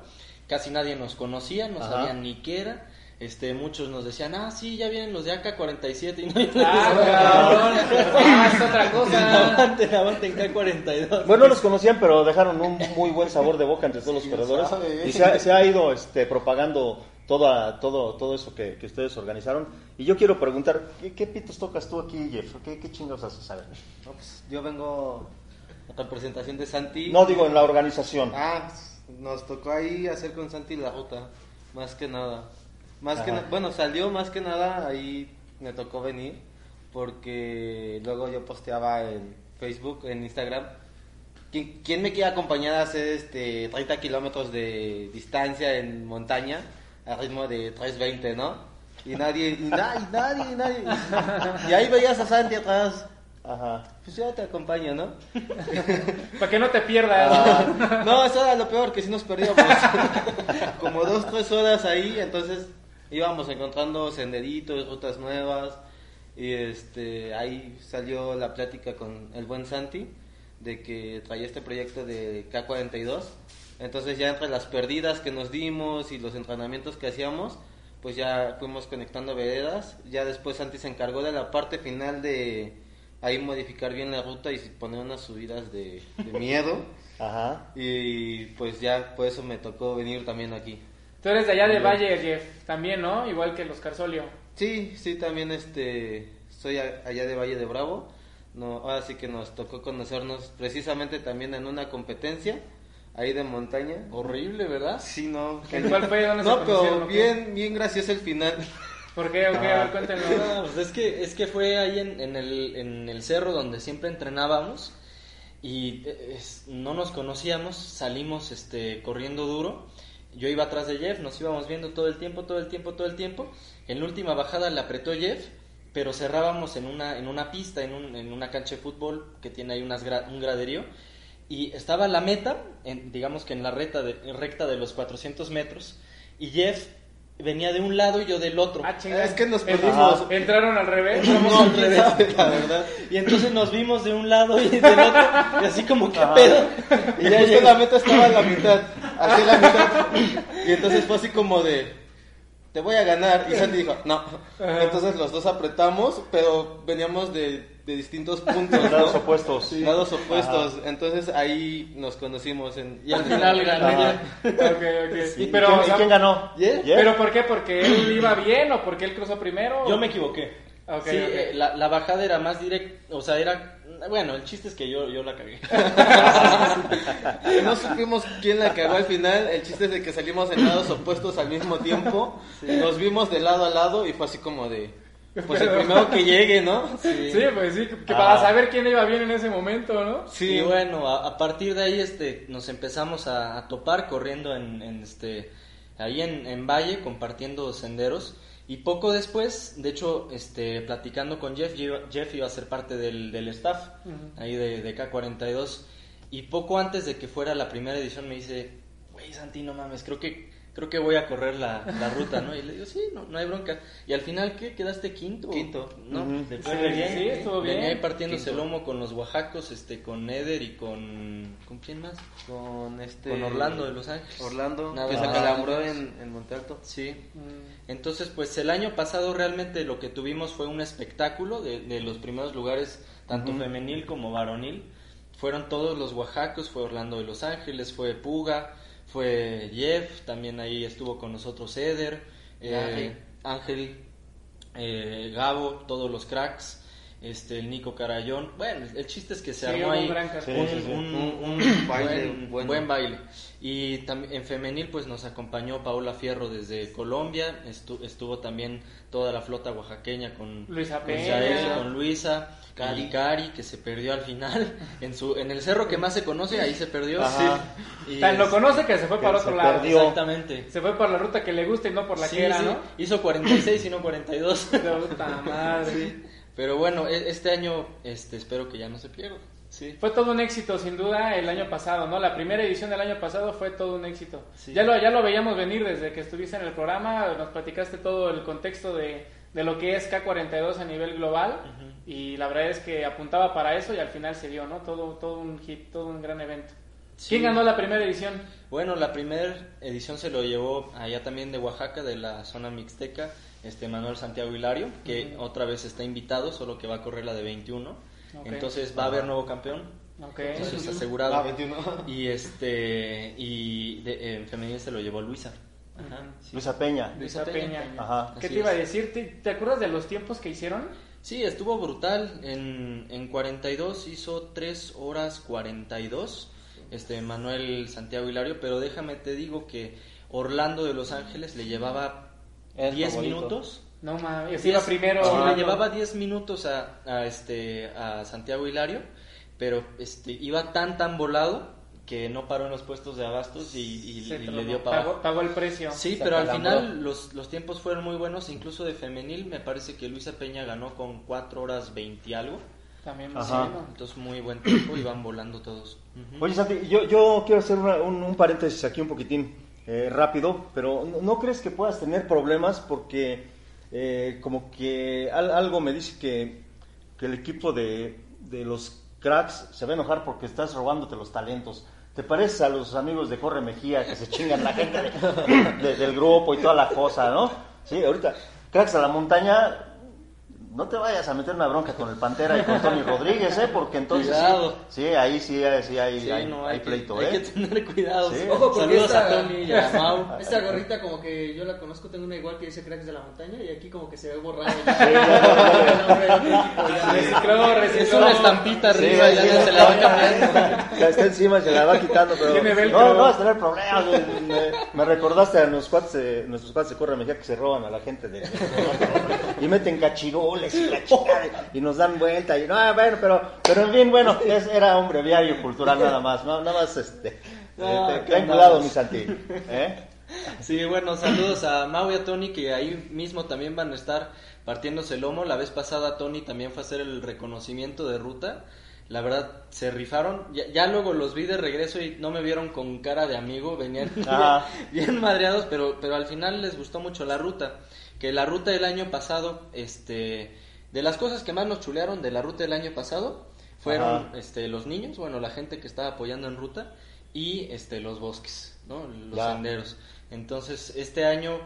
E: Casi nadie nos conocía, no
B: Ajá.
E: sabían ni qué era. este, muchos nos decían, ah, sí, ya vienen los de AK-47 <laughs> y no
A: Ah, cabrón. Ah, es otra cosa.
E: aguanten, aguanten K-42.
B: Bueno, los conocían, pero dejaron un muy buen sabor de boca entre todos los corredores.
F: sabe.
B: Y se ha, se ha ido este, propagando toda, todo, todo eso que, que ustedes organizaron. Y yo quiero preguntar, ¿qué, qué pitos tocas tú aquí, Jeff? ¿Qué, qué chingados haces? A ver.
F: No, pues, yo vengo.
E: Representación de Santi.
B: No digo en la organización.
F: Ah, pues, nos tocó ahí hacer con Santi la ruta. Más que nada. Más que na- Bueno, salió más que nada. Ahí me tocó venir. Porque luego yo posteaba en Facebook, en Instagram. ¿Quién, quién me quiere acompañar a hacer este 30 kilómetros de distancia en montaña a ritmo de 320, no? Y nadie, y nadie, nadie, nadie. Y ahí veías a Santi atrás.
B: Ajá.
F: Pues ya te acompaño, ¿no? <laughs>
A: Para que no te pierdas.
F: Ah, no, eso era lo peor, que si nos perdíamos. <laughs> Como dos, tres horas ahí, entonces íbamos encontrando senderitos, rutas nuevas. Y este, ahí salió la plática con el buen Santi de que traía este proyecto de K42. Entonces ya entre las perdidas que nos dimos y los entrenamientos que hacíamos, pues ya fuimos conectando veredas. Ya después Santi se encargó de la parte final de ahí modificar bien la ruta y poner unas subidas de, de miedo. <laughs>
B: Ajá.
F: Y pues ya por eso me tocó venir también aquí.
A: Tú eres de allá de Valle, Jeff, también, ¿no? Igual que los Carsolio.
F: Sí, sí, también este, soy a- allá de Valle de Bravo. No, ahora sí que nos tocó conocernos precisamente también en una competencia ahí de montaña.
E: Horrible, ¿verdad?
F: Sí, no.
A: ¿En cuál fue? ¿Dónde
F: No, pero bien, bien gracioso el final.
A: ¿Por qué? ¿O qué? A ver, cuéntanos.
E: No, pues es que, es que fue ahí en, en el, en el cerro donde siempre entrenábamos y eh, es- no nos conocíamos, salimos este, corriendo duro. Yo iba atrás de Jeff, nos íbamos viendo todo el tiempo, todo el tiempo, todo el tiempo. En la última bajada le apretó Jeff, pero cerrábamos en una, en una pista, en, un- en una cancha de fútbol que tiene ahí unas gra- un graderío. Y estaba la meta, en- digamos que en la recta de, recta de los 400 metros, y Jeff venía de un lado y yo del otro.
A: Ah, chingada.
F: Es que nos perdimos.
A: Entraron al revés.
F: No, quién sabe, la verdad.
E: Y entonces nos vimos de un lado y del otro, y así como, ¿qué pedo?
F: Y justo la meta estaba a la mitad, así la mitad. Y entonces fue así como de, te voy a ganar. Y Santi dijo, no. Entonces los dos apretamos, pero veníamos de, de distintos <laughs> puntos. ¿no?
B: Lados opuestos.
F: Lados opuestos. Entonces ahí nos conocimos. En,
E: Y al final gané.
B: Ajá.
A: Ok, ok.
B: ¿Y,
A: Y pero,
B: quién,
A: o sea,
B: y quién ganó?
A: ¿Pero por qué? ¿Porque él iba bien o porque él cruzó primero?
E: Yo me equivoqué. Sí, eh, La, la bajada era más directa, o sea, era... Bueno, el chiste es que yo, yo la cagué. <laughs>
F: No supimos quién la cagó al final. El chiste es de que salimos en lados opuestos al mismo tiempo. Nos vimos de lado a lado y fue así como de, <laughs> pues el primero que llegue, ¿no?
A: Sí, pues sí, que
B: Ah.
A: para saber quién iba bien en ese momento, ¿no?
F: Sí.
E: Y bueno, a, a partir de ahí este, nos empezamos a, a topar corriendo en, en, este, ahí en, en Valle, compartiendo senderos. Y poco después, de hecho, este, platicando con Jeff, Jeff iba a ser parte del, del staff, ahí de, de K42. Y poco antes de que fuera la primera edición me dice, güey Santi, no mames, creo que, creo que voy a correr la, la ruta, ¿no? Y le digo, sí, no, no hay bronca. Y al final, ¿qué? ¿Quedaste quinto?
F: Quinto.
E: ¿No?
A: Sí,
E: re bien.
A: sí, estuvo
E: Venía
A: bien.
E: ahí partiéndose el
F: Quinto.
E: lomo con los oaxacos, este, con Eder y con... ¿Con quién más?
F: Con este...
E: Con Orlando de Los Ángeles.
F: Orlando,
E: Nada
F: que se
E: más.
F: calambró en, en Monte Alto.
E: Sí.
A: Mm.
E: Entonces, pues el año pasado realmente lo que tuvimos fue un espectáculo de, de los primeros lugares, tanto femenil como varonil. Fueron todos los oaxacos, fue Orlando de Los Ángeles, fue Puga, fue Jeff, también ahí estuvo con nosotros Eder, eh, Ángel, eh, Gabo, todos los cracks, este, el Nico Carayón. Bueno, el chiste es que se
A: Sí,
E: armó ahí
A: un gran cartel.
E: un,
B: Sí, sí, sí.
E: un-
F: Un-
E: un
F: un baile
E: buen, baile. Y también en femenil pues nos acompañó Paola Fierro desde Colombia, estu- estuvo también toda la flota oaxaqueña con
A: Luisa
E: con con Luisa,
F: Cari.
E: y Cari que se perdió al final <laughs> en su en el cerro que más se conoce, ahí se perdió.
B: Ajá.
E: Sí. Y
A: Tan lo
E: es-
A: conoce que se fue
B: Que
A: para otro lado.
B: perdió.
E: Exactamente.
A: Se fue por la ruta que le gusta y no por la
E: Sí,
A: que era,
E: sí,
A: ¿no?
E: Hizo 46 y no 42. <laughs>
A: Puta madre.
E: Pero bueno, e- este año este espero que ya no se pierda. Sí.
A: Fue todo un éxito, sin duda, el año pasado, ¿no? La primera edición del año pasado fue todo un éxito.
E: Sí.
A: Ya, lo, ya lo veíamos venir desde que estuviste en el programa, nos platicaste todo el contexto de, de lo que es K42 a nivel global y la verdad es que apuntaba para eso y al final se dio, ¿no? Todo, todo un hit, todo un gran evento. ¿Quién ganó la primera edición?
E: Bueno, la primera edición se lo llevó allá también de Oaxaca, de la zona mixteca, este Manuel Santiago Hilario, que otra vez está invitado, solo que va a correr la de 21.
A: Ok.
E: Entonces va a haber nuevo campeón.
A: Ok.
E: Eso es asegurado.
F: Ah, 21.
E: Y este y de, en femenil se lo llevó Luisa. Ajá, sí.
B: Luisa Peña.
A: Luisa Peña.
B: Ajá.
A: ¿Qué
E: Así
A: te iba a decir? ¿Te, te acuerdas de los tiempos que hicieron?
E: Sí, estuvo brutal. En, en 42 hizo 3 horas 42. Este Manuel Santiago Hilario, pero déjame te digo que Orlando de Los Ángeles le llevaba 10
F: favorito.
E: minutos.
A: No mames,
E: Diez-
A: iba primero.
E: sí, le
A: Orlando.
E: llevaba 10 minutos a, a este a Santiago Hilario, pero este iba tan tan volado que no paró en los puestos de abastos y, y- le dio para
A: pagó, el precio.
E: Sí,
F: Se
E: pero al final los, los tiempos fueron muy buenos, incluso de femenil me parece que Luisa Peña ganó con 4 horas 20 y algo.
A: También muy
B: Ajá.
A: bueno.
E: Entonces muy buen tiempo y van volando todos.
B: Oye, Santi, yo, yo quiero hacer una- un, un paréntesis aquí un poquitín eh, rápido, pero ¿no, crees que puedas tener problemas? Porque eh, como que al- algo me dice que, que el equipo de, de los cracks se va a enojar porque estás robándote los talentos. ¿Te pareces a los amigos de Corre Mejía que se chingan la gente de- de- del grupo y toda la cosa, no? Sí, ahorita, cracks a la montaña, no te vayas a meter una bronca con el Pantera y con Tony Rodríguez, ¿eh? Porque entonces... sí-
E: Cuidado.
B: Sí, ahí sí, hay- sí hay,
E: Sí,
B: hay,
E: no,
B: hay
E: hay, que-
B: pleito,
E: hay
B: ¿eh?
E: que tener cuidado.
B: Sí.
D: Ojo, porque
E: Saludos
D: esta-
E: a Tony y a Mau. <laughs>
D: Esta gorrita como que yo la conozco, tengo una igual que dice cracks de la montaña y aquí como que se ve <laughs>
A: recicló.
E: Es una estampita
B: Sí,
E: arriba y ya se la va cambiando. <laughs>
B: Ya está encima, se la va quitando, pero no, no vas a tener problemas. Me, me- me recordaste a nuestros cuates, de- nuestros cuates de Corre Mejía que se roban a la gente de, y meten y la chingada, y nos dan vuelta y no, ah, bueno, pero, pero en fin, bueno, es- era un breviario cultural nada más, no, nada más este.
E: No,
B: eh, ten cuidado,
E: andamos.
B: mi Santi. ¿eh?
E: Sí, bueno, saludos a Mau y a Tony que ahí mismo también van a estar partiéndose el lomo. La vez pasada Tony también fue a hacer el reconocimiento de ruta. La verdad, se rifaron. Ya, ya luego los vi de regreso y no me vieron con cara de amigo. Venían
B: Ah. <laughs>
E: bien madreados, pero, pero al final les gustó mucho la ruta. Que la ruta del año pasado, este, de las cosas que más nos chulearon de la ruta del año pasado, fueron
B: Ajá.
E: este, los niños, bueno, la gente que estaba apoyando en ruta y este, los bosques, ¿no? Los
B: Ya.
E: senderos. Entonces, este año,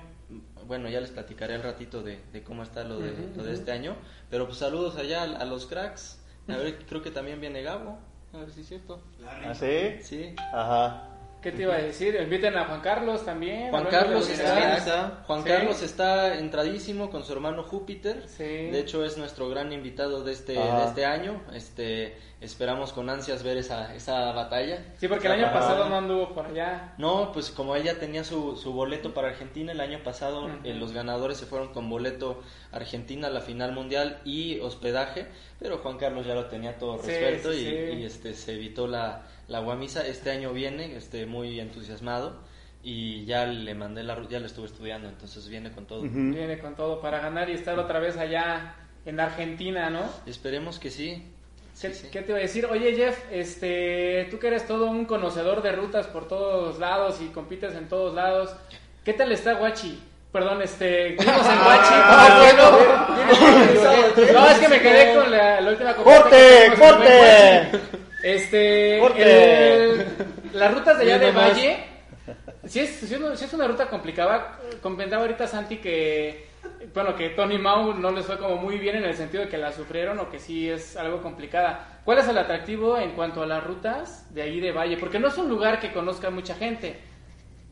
E: bueno, ya les platicaré al ratito de, de cómo está lo de, lo de este año, pero pues saludos allá a, a los cracks. A ver, creo que también viene Gabo. A ver si es cierto.
B: ¿Ah, sí?
E: Sí.
B: Ajá.
A: ¿Qué te iba a decir? Inviten a Juan Carlos también.
E: Juan Carlos está,
F: está.
E: Juan
A: Sí.
E: Carlos está entradísimo con su hermano Júpiter.
A: Sí.
E: De hecho es nuestro gran invitado de este
B: Ajá.
E: de este año. Este esperamos con ansias ver esa esa batalla.
A: Sí, porque el año pasado no anduvo por allá.
E: No, pues como ella tenía su, su boleto para Argentina el año pasado, eh, los ganadores se fueron con boleto Argentina a la final mundial y hospedaje, pero Juan Carlos ya lo tenía todo
A: Sí,
E: resuelto
A: sí,
E: y,
A: sí.
E: y, este se evitó la, la guamisa. Este año viene, este muy entusiasmado y ya le mandé la ru- ya lo estuve estudiando, entonces viene con todo.
A: Viene con todo para ganar y estar otra vez allá en Argentina, ¿no?
E: Esperemos que sí.
A: ¿Qué,
E: Sí, sí.
A: qué te iba a decir? Oye, Jeff, este, tú que eres todo un conocedor de rutas por todos lados y compites en todos lados, ¿qué tal está Guachi? Perdón, este, vimos en Guachi. No, es que me quedé con la, la última
B: ¡Corte! ¡Corte!
A: Este, el- las rutas de allá de. Valle, si es, sí es una, sí es una ruta complicada. Comentaba ahorita Santi que, bueno, que Tony Mau no les fue como muy bien en el sentido de que la sufrieron o que sí es algo complicada. ¿Cuál es el atractivo en cuanto a las rutas de ahí de Valle? Porque no es un lugar que conozca mucha gente.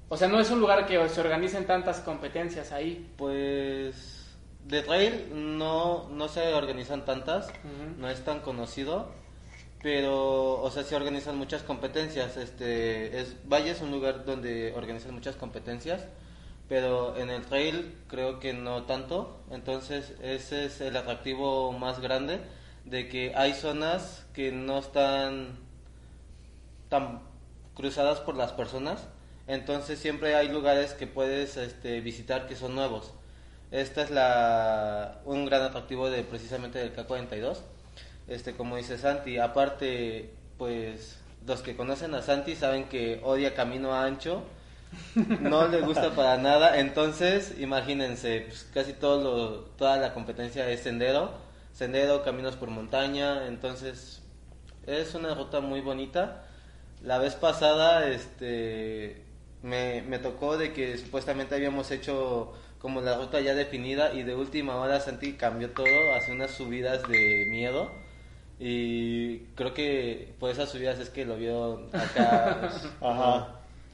A: O sea, no es un lugar que se organicen tantas competencias ahí.
F: Pues de trail no, no se organizan tantas, no es tan conocido, pero, o sea, se organizan muchas competencias. Este, es, Valle es un lugar donde organizan muchas competencias, pero en el trail creo que no tanto. Entonces, ese es el atractivo más grande de que hay zonas que no están tan cruzadas por las personas. Entonces siempre hay lugares que puedes este, visitar que son nuevos. Esta es la un gran atractivo de precisamente del K42. Este, como dice Santi, aparte, pues los que conocen a Santi saben que odia camino ancho, no le gusta <laughs> para nada. Entonces, imagínense, pues, casi todo lo, toda la competencia es sendero, sendero, caminos por montaña. Entonces, es una ruta muy bonita la vez pasada, este, me, me tocó de que supuestamente habíamos hecho como la ruta ya definida y de última hora Santi cambió todo, hace unas subidas de miedo y creo que por esas subidas es que lo vio acá, pues, <laughs>
B: Ajá.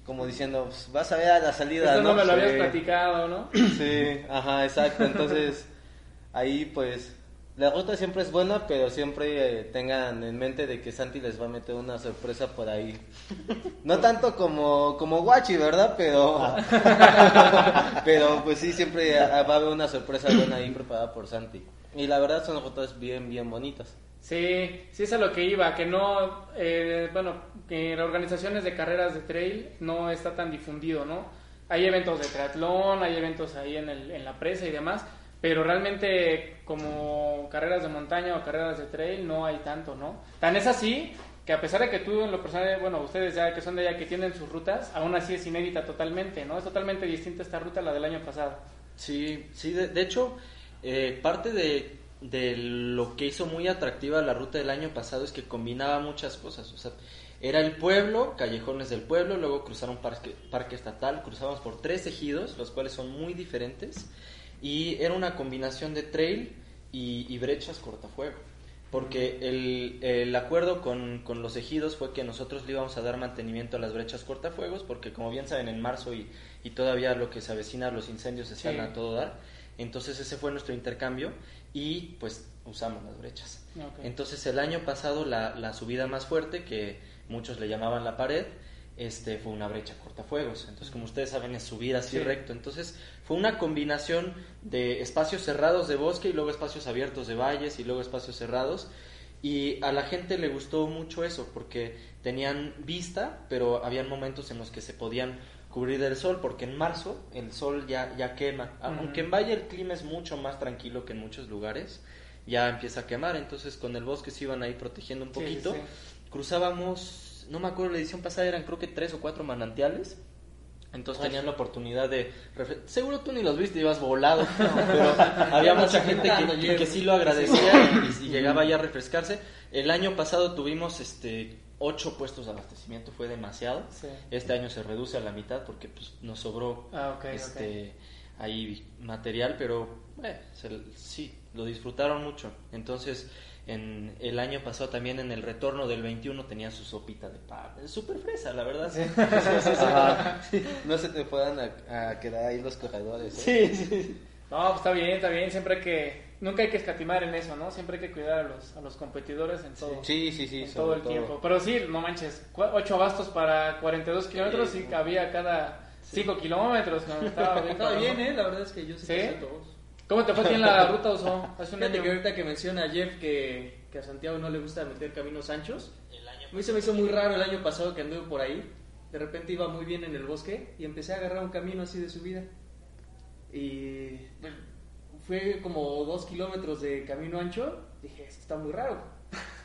F: como diciendo, pues, vas a ver a la salida,
A: Esto no me lo habías
F: Sí.
A: platicado, ¿no? <clears throat>
F: Sí, ajá, exacto. Entonces, ahí pues, la ruta siempre es buena, pero siempre eh, tengan en mente de que Santi les va a meter una sorpresa por ahí. No tanto como, como Guachi, ¿verdad? Pero, <laughs> pero pues sí, siempre va a haber una sorpresa buena ahí preparada por Santi. Y la verdad son rutas bien, bien bonitas.
A: Sí, sí es a lo que iba, que no, eh, bueno, que en organizaciones de carreras de trail no está tan difundido, ¿no? Hay eventos de triatlón, hay eventos ahí en, el, en la presa y demás, pero realmente como carreras de montaña o carreras de trail no hay tanto, ¿no? Tan es así que a pesar de que tú en lo personal, bueno, ustedes ya que son de allá que tienen sus rutas, aún así es inédita totalmente, ¿no? Es totalmente distinta esta ruta a la del año pasado.
E: Sí, sí, de, de hecho, eh, parte de, de lo que hizo muy atractiva la ruta del año pasado es que combinaba muchas cosas. O sea, era el pueblo, callejones del pueblo, luego cruzaron parque, parque estatal, cruzamos por tres ejidos, los cuales son muy diferentes, y era una combinación de trail y, y brechas cortafuego. Porque el, el acuerdo con, con los ejidos fue que nosotros le íbamos a dar mantenimiento a las brechas cortafuegos, porque como bien saben, en marzo y, y todavía lo que se avecina, los incendios están
A: Sí.
E: a todo dar. Entonces ese fue nuestro intercambio y pues usamos las brechas. Entonces el año pasado la, la subida más fuerte, que muchos le llamaban la pared, este fue una brecha cortafuegos. Entonces como ustedes saben es subir así
A: Sí.
E: recto. Entonces fue una combinación de espacios cerrados de bosque y luego espacios abiertos de valles y luego espacios cerrados. Y a la gente le gustó mucho eso porque tenían vista, pero habían momentos en los que se podían cubrir del sol, porque en marzo el sol ya, ya quema. Aunque en Valle el clima es mucho más tranquilo que en muchos lugares, ya empieza a quemar. Entonces con el bosque se iban ahí protegiendo un
A: sí,
E: poquito.
A: sí.
E: Cruzábamos, no me acuerdo, la edición pasada eran creo que tres o cuatro manantiales. Entonces tenían la oportunidad de... Seguro tú ni los viste, ibas volado. <laughs> <laughs> Pero había mucha gente que, que, que sí lo agradecía y, y llegaba ya a refrescarse. El año pasado tuvimos este ocho puestos de abastecimiento, fue demasiado.
A: Sí.
E: Este año se reduce a la mitad porque pues, nos sobró
A: Ah,
E: este ahí material, pero eh, se- sí, lo disfrutaron mucho. Entonces, en el año pasado también en el retorno del 21 tenía su sopita de pavo. Súper fresa, la verdad. <laughs>
F: No se te puedan a, a quedar ahí los corredores. ¿eh?
A: No, pues está bien, está bien. Siempre que, nunca hay que escatimar en eso, ¿no? Siempre hay que cuidar a los, a los competidores en todo,
F: Sí, sí, sí.
A: en todo el tiempo. Pero sí, no manches, cua- ocho bastos para 42 kilómetros y cabía cada 5 kilómetros. ¿no? Estaba <laughs> bien,
D: Estaba bien, ¿eh? La verdad es que yo sí,
A: ¿Sí?
D: todos.
A: ¿Cómo te fue en la <laughs> ruta Oso? Hace un
D: Fíjate
A: año.
D: que ahorita que menciona Jeff que, que a Santiago no le gusta meter caminos anchos, a mí se me hizo muy raro el año pasado que anduve por ahí. De repente iba muy bien en el bosque y empecé a agarrar un camino así de subida. Y bueno, fue como dos kilómetros de camino ancho. Dije, esto está muy raro.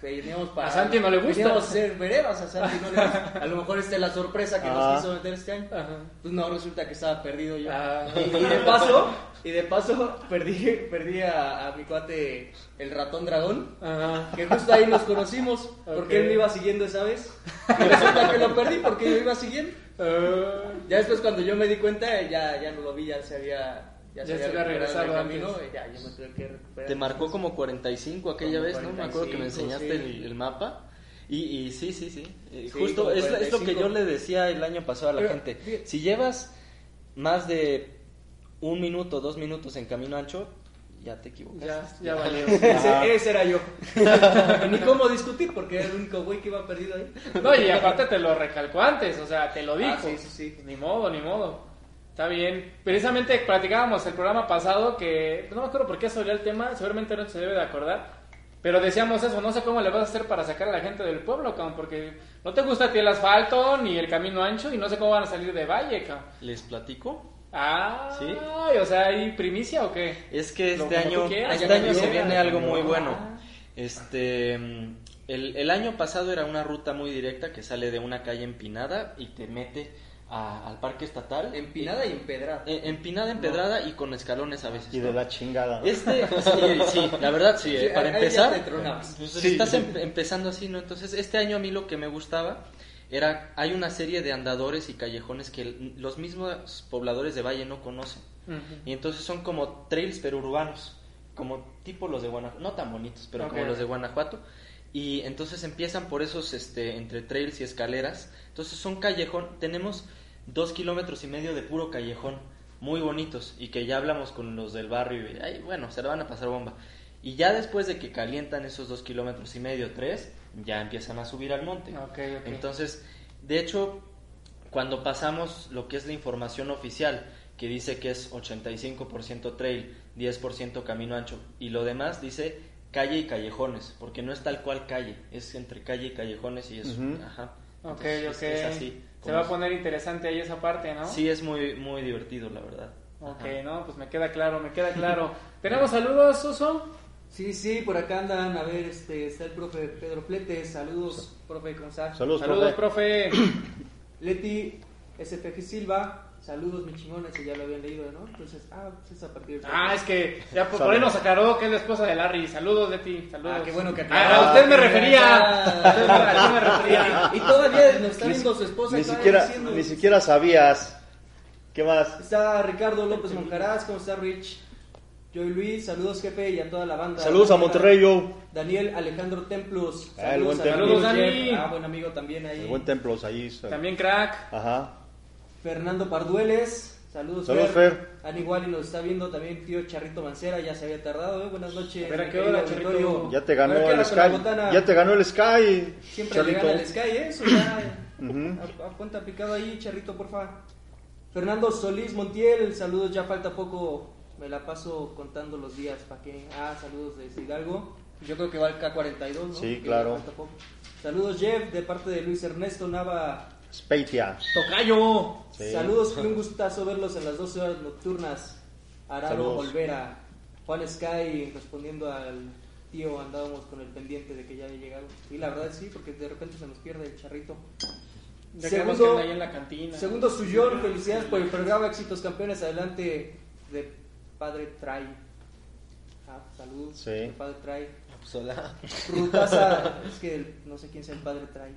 D: Veníamos para,
A: A Santi no le gusta.
D: Veníamos a hacer veredas, a Santi no le gusta. A lo mejor esta es la sorpresa que
B: Ah.
D: nos quiso meter este año.
A: Ajá.
D: Pues no, resulta que estaba perdido yo.
A: Ah.
D: Y, y de paso, y de paso perdí, perdí a, a mi cuate el ratón dragón,
A: Ajá.
D: que justo ahí nos conocimos, porque él me iba siguiendo esa vez. Y resulta que lo perdí porque yo iba siguiendo.
A: Ah.
D: Ya después cuando yo me di cuenta, ya, ya no lo vi, ya se había...
A: Ya se había regresado
D: el camino,
A: antes.
D: ya yo me tuve que recuperar.
E: Te marcó como 45 aquella
D: Como
E: vez, ¿no? Me acuerdo que me
D: 45,
E: enseñaste
D: sí.
E: el, el mapa. Y, y sí, sí, sí.
D: Sí,
E: Justo es, es lo que
D: 45.
E: yo le decía el año pasado a la
D: Pero,
E: gente. Si llevas más de un minuto, dos minutos en camino ancho, ya te equivocas.
A: Ya, ya valió. <laughs>
D: Ese, ese era yo. <laughs> Ni cómo discutir porque era el único güey que iba perdido ahí.
A: No, y aparte te lo recalcó antes, o sea, te lo dijo.
D: Ah, sí, sí, sí.
A: Ni modo, ni modo. Está bien. Precisamente platicábamos el programa pasado que no me acuerdo por qué salió el tema, seguramente no se debe de acordar. Pero decíamos eso, no sé cómo le vas a hacer para sacar a la gente del pueblo, cabrón, porque no te gusta a ti el asfalto ni el camino ancho y no sé cómo van a salir de valle, cabrón.
E: ¿Les platico?
A: Ah,
E: Sí.
A: o sea, ¿hay primicia o qué?
E: Es que este año,
A: quieras,
E: este año se viene algo muy
A: Ah.
E: bueno. Este, mm, el, el año pasado era una ruta muy directa que sale de una calle empinada y te mete a- al parque estatal.
D: Empinada y empedrada.
E: Eh, empinada, empedrada y con escalones a veces.
B: Y de
E: ¿no?
B: la chingada. ¿no?
E: Este, sí, sí, la verdad sí, eh,
D: Sí,
E: para empezar, pues,
B: Sí.
E: estás em- empezando así, ¿no? Entonces, este año a mí lo que me gustaba era hay una serie de andadores y callejones que los mismos pobladores de Valle no conocen. Y entonces son como trails pero urbanos, como tipo los de Guanajuato, no tan bonitos, pero como los de Guanajuato. Y entonces empiezan por esos, este, entre trails y escaleras. Entonces son callejón, tenemos dos kilómetros y medio de puro callejón, muy bonitos, y que ya hablamos con los del barrio, y ay, bueno, se la van a pasar bomba. Y ya después de que calientan esos dos kilómetros y medio, tres, ya empiezan a subir al monte.
A: Ok, ok.
E: Entonces, de hecho, cuando pasamos lo que es la información oficial, que dice que es 85% trail, 10% camino ancho, y lo demás dice calle y callejones, porque no es tal cual calle, es entre calle y callejones y es...
B: Ujú.
E: Ajá.
A: Ok,
E: Entonces,
A: ok.
E: es- es así.
A: Se va a poner interesante ahí esa parte, ¿no?
E: Sí, es muy, muy divertido, la verdad.
A: Ok,
E: Ajá.
A: no, pues me queda claro, me queda claro. <laughs> ¿Tenemos saludos, Suso?
D: Sí, sí, por acá andan. A ver, este, está el profe Pedro Pletes. Saludos, profe, ¿cómo está?
B: Saludos,
A: Saludos,
B: profe.
A: profe. <coughs>
D: Leti SPG Silva. Saludos, mi chingón, ese ya lo habían leído, ¿no? Entonces, ah, pues es a partir de.
A: Ah, es que ya por, por ahí nos aclaró que es la esposa de Larry. Saludos, Leti. Saludos.
D: Ah, qué bueno que
A: Ah,
D: aclaró.
A: a usted me refería. A usted me- a usted me refería.
D: Y todavía nos está viendo su esposa.
B: Ni siquiera,
D: diciendo-
B: ni siquiera sabías. ¿Qué más?
D: Está Ricardo López Monjaraz, ¿cómo está Rich? Joy Luis, saludos jefe y a toda la banda.
B: Saludos a Monterrey, yo.
D: Daniel Alejandro Templos.
B: Ah, el buen
D: a
B: Templos.
D: Daniel
A: Saludos, Dani.
D: Ah, buen amigo también ahí.
B: El buen Templos ahí.
A: También crack.
B: Ajá.
D: Fernando Pardueles. Saludos,
B: Saludos, Fer.
D: Al igual y nos está viendo también tío Charrito Mancera, ya se había tardado, ¿eh? Buenas noches.
A: A ver, ¿a
D: mi
A: qué hora, Charrito?
D: auditorio.
B: Ya te ganó
D: A ver, ¿qué
B: el Sky. Ya te ganó el Sky.
D: Siempre
B: Charlito.
D: le gana el Sky, ¿eh? Eso ya. Cuenta picado ahí, Charrito, porfa. Fernando Solís Montiel, saludos, ya falta poco. Me la paso contando los días, ¿para qué? Ah, saludos desde Hidalgo. Yo creo que va el K42, ¿no?
B: Sí, claro.
D: ya falta poco. Saludos, Jeff, de parte de Luis Ernesto Nava.
B: Speitia.
A: Tocayo.
B: Sí.
D: Saludos, fue un gustazo verlos en las 12 horas nocturnas. Arado. Olvera, Juan Sky respondiendo al tío, andábamos con el pendiente de que ya había llegado. Y la verdad sí, porque de repente se nos pierde el charrito.
A: Ya
D: Segundo-
A: que en la cantina.
D: Segundo Suyón, felicidades por el programa, éxitos campeones, adelante de Padre Tray. Ah, saludos,
B: Sí.
D: de Padre Tray.
F: Pues, hola.
D: Frutaza, <laughs> es que no sé quién sea el Padre Tray.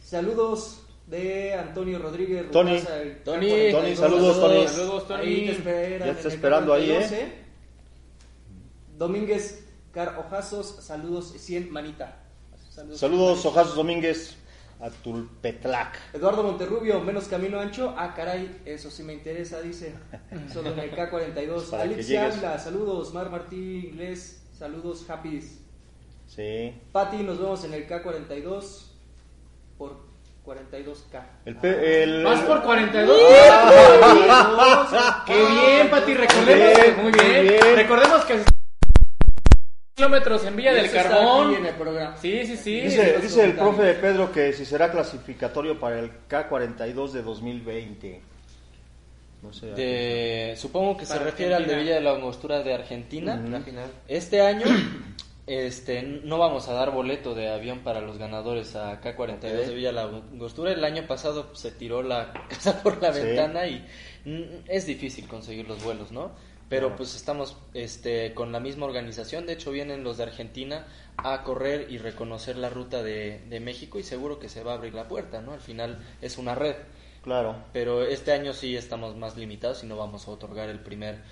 D: Saludos de Antonio Rodríguez.
B: Tony.
D: Rutaza, el
E: Tony.
D: K42.
B: Tony, saludos, Tony.
A: Saludos, Tony.
D: Ahí te esperan
B: Ya está esperando ahí,
D: K42,
B: ¿eh?
D: Domínguez Car Ojazos, saludos 100 manita.
B: Saludos, Ojazos Domínguez. A Tulpetlac.
D: Eduardo Monterrubio, menos camino ancho. Ah, caray, eso sí me interesa, dice. Solo en el K42. <laughs>
B: Para que
D: Alexia
B: llegues.
D: Ávila, saludos. Mar Martí Inglés, saludos. Happy.
B: Sí.
D: Pati, nos vemos en el K42 por 42K.
B: El, pe- el,
A: Vas por 42. <laughs> Qué bien, Pati. Recordemos
B: Muy bien,
A: muy
B: muy
A: bien.
B: bien.
A: Recordemos que kilómetros en Villa del Carbón.
D: aquí en el programa.
A: Sí, sí, sí.
B: Dice, el profe Pedro que si será clasificatorio para el K42 de 2020. No sé.
E: De, supongo que se refiere al de. Villa de la Angostura de Argentina.
F: La final.
E: Este año este, no vamos a dar boleto de avión para los ganadores a K42 de Villa La Angostura. El año pasado se tiró la <laughs> casa por la
B: Sí.
E: ventana y mm, es difícil conseguir los vuelos, ¿no? Pero pues estamos este, con la misma organización. De hecho, vienen los de Argentina a correr y reconocer la ruta de, de México y seguro que se va a abrir la puerta, ¿no? Al final es una red.
B: Claro.
E: Pero este año sí estamos más limitados y no vamos a otorgar el primer,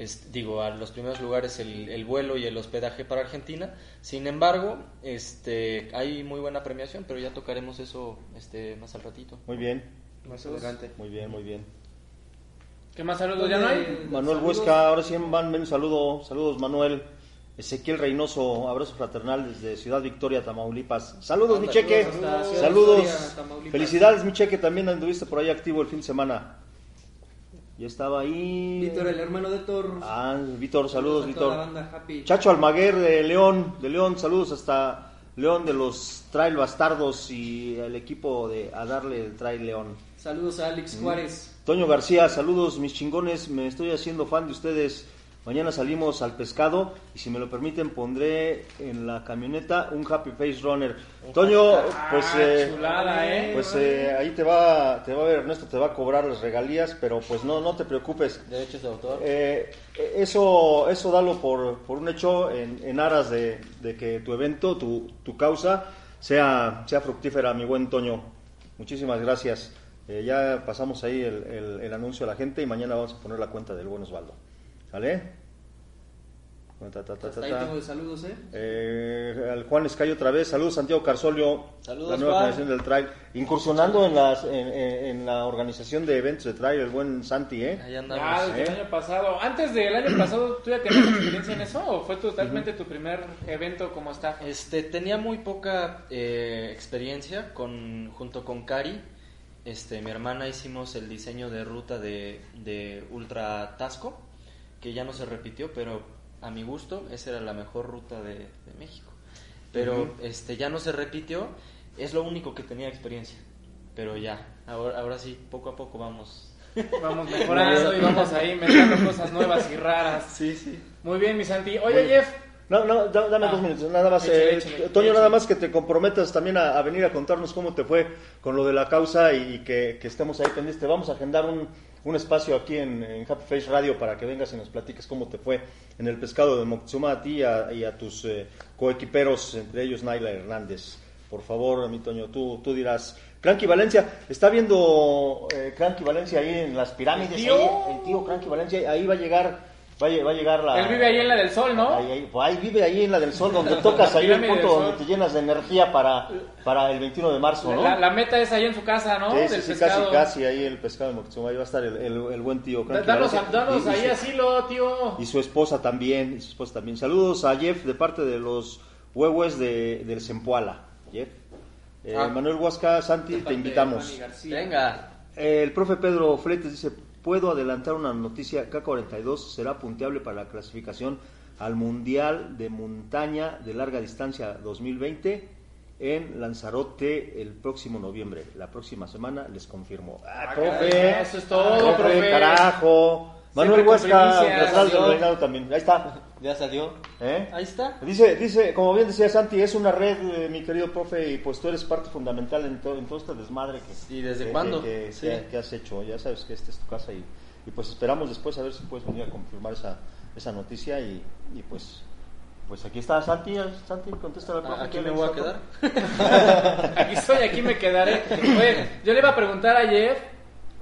E: es- digo, a los primeros lugares el, el vuelo y el hospedaje para Argentina. Sin embargo, este, hay muy buena premiación, pero ya tocaremos eso este, más al ratito.
B: Muy bien.
F: Más adelante.
B: Muy bien, muy bien.
A: ¿Qué más saludos ya no hay?
B: Manuel
D: Saludos.
B: Huesca, ahora sí van, ven, saludo, saludos Manuel. Ezequiel Reynoso, abrazo fraternal desde Ciudad Victoria, Tamaulipas. Saludos, mi cheque.
D: saludos. Victoria.
B: Felicidades, mi cheque. También anduviste por ahí activo el fin de semana. Ya estaba ahí.
D: Víctor, el hermano de Thor.
B: Ah, Víctor, saludos, Víctor. Chacho Almaguer de León, de León, saludos hasta León de los Trail Bastardos y el equipo de a darle el Trail León.
D: Saludos a Alex Juárez.
B: Toño García, saludos mis chingones, me estoy haciendo fan de ustedes. Mañana salimos al pescado y si me lo permiten pondré en la camioneta un Happy Face Runner. Toño, pues
A: Ah,
B: eh,
A: chulada, ¿eh?
B: pues eh, ahí te va, te va a ver Ernesto, te va a cobrar las regalías, pero pues no, no te preocupes.
E: Derechos de autor.
B: Eh, eso, eso dalo por, por un hecho en, en aras de, de que tu evento, tu, tu causa, sea, sea fructífera, mi buen Toño. Muchísimas gracias. Eh, ya pasamos ahí el, el- el anuncio a la gente y mañana vamos a poner la cuenta del buen Osvaldo. ¿Sale? Ta, ta, ta,
C: Hasta
B: ta,
C: ahí
B: ta.
C: tengo de saludos, ¿eh?
B: Eh, al Juan Escayo otra vez. Saludos Santiago Carsolio.
E: Saludos,
B: La nueva
E: Juan.
B: generación del trail. Incursionando en, las, en, en- en la organización de eventos de trail, el buen Santi, ¿eh?
E: Ahí andamos.
A: desde el año pasado. Antes del año pasado, ¿tú ya tenías experiencia en eso o fue totalmente tu primer evento como está?
E: Este, tenía muy poca eh, experiencia con, junto con Cari. Este, mi hermana hicimos el diseño de ruta de, de Ultra Tasco, que ya no se repitió, pero a mi gusto esa era la mejor ruta de, de México. Pero este, ya no se repitió, es lo único que tenía experiencia. Pero ya, ahora, ahora sí, poco a poco vamos. <laughs> <laughs>
A: Vamos mejorando y vamos ahí mezclando cosas nuevas y raras.
E: Sí, sí.
A: Muy bien, mi Santi. Oye, Jeff,
B: No, no, da- dame
A: Ah.
B: dos minutos, nada más.
A: Échale,
B: eh,
A: échale,
B: Toño,
A: échale.
B: nada más que te comprometas también a, a venir a contarnos cómo te fue con lo de la causa y, que, que estemos ahí pendientes. Te vamos a agendar un, un espacio aquí en, en Happy Face Radio para que vengas y nos platiques cómo te fue en el pescado de Moctezuma a ti y a, y a tus eh, coequiperos, entre ellos Naila Hernández. Por favor, mi Toño, tú, tú dirás. Cranky Valencia, está viendo eh, Cranky Valencia ahí en las pirámides.
A: ¿El tío?
B: ahí, el tío Cranky Valencia, ahí va a llegar. Va a, lle- va a llegar la.
A: él vive ahí en la del sol, ¿no?
B: Ahí, ahí, pues ahí vive ahí en la del sol, donde tocas <laughs> ahí el punto donde te llenas de energía para, para el 21 de marzo, ¿no?
A: La, la meta es ahí en su casa, ¿no?
B: sí, sí,
A: Del
B: sí,
A: pescado.
B: casi, casi ahí el pescado de Moctezuma, ahí va a estar el, el, el buen tío. Cranky
A: Danos,
B: Valencia.
A: danos
B: Y- y
A: ahí
B: su-
A: asilo, tío.
B: Y su esposa también, y su esposa también. Saludos a Jeff de parte de los huevos de, del Zempoala. Jeff. Eh,
C: Ah.
B: Manuel Huasca, Santi, te invitamos.
E: Venga.
B: Eh, el profe Pedro Fletes dice, puedo adelantar una noticia, K42 será punteable para la clasificación al Mundial de Montaña de Larga Distancia 2020 en Lanzarote el próximo noviembre. La próxima semana les confirmo. Ah, profe,
A: eso es todo, profe.
B: carajo. Manuel Huesca, del reinado también. Ahí está.
F: Ya salió.
B: ¿Eh?
E: Ahí está.
B: Dice, dice, como bien decía Santi, es una red, eh, mi querido profe, y pues tú eres parte fundamental en, todo en todo este desmadre que,
E: ¿Y desde
B: que-
E: cuándo?
B: que, que-
E: Sí.
B: que- que has hecho. Ya sabes que esta es tu casa y, y pues esperamos después a ver si puedes venir a confirmar esa, esa noticia y, y pues pues aquí está Santi, Santi, contesta la profe.
E: Aquí
B: ¿qué
E: me voy a quedar. <laughs>
A: Aquí estoy, aquí me quedaré. Oye, yo le iba a preguntar a Jeff.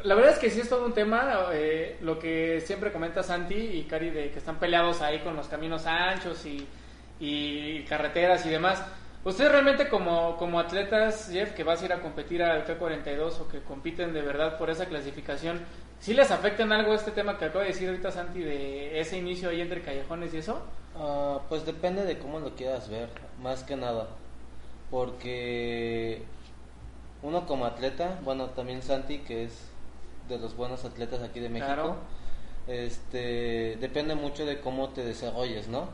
A: La verdad es que sí es todo un tema, eh, lo que siempre comenta Santi y Cari, de que están peleados ahí con los caminos anchos y, carreteras y demás. Ustedes realmente como, como atletas, Jeff, que vas a ir a competir al K42 o que compiten de verdad por esa clasificación, ¿sí les afecta en algo este tema que acaba de decir ahorita Santi de ese inicio ahí entre callejones y eso?
F: Ah, pues depende de cómo lo quieras ver, más que nada. Porque uno como atleta, bueno, también Santi, que es de los buenos atletas aquí de México,
A: Claro.
F: este, depende mucho de cómo te desarrolles, ¿no?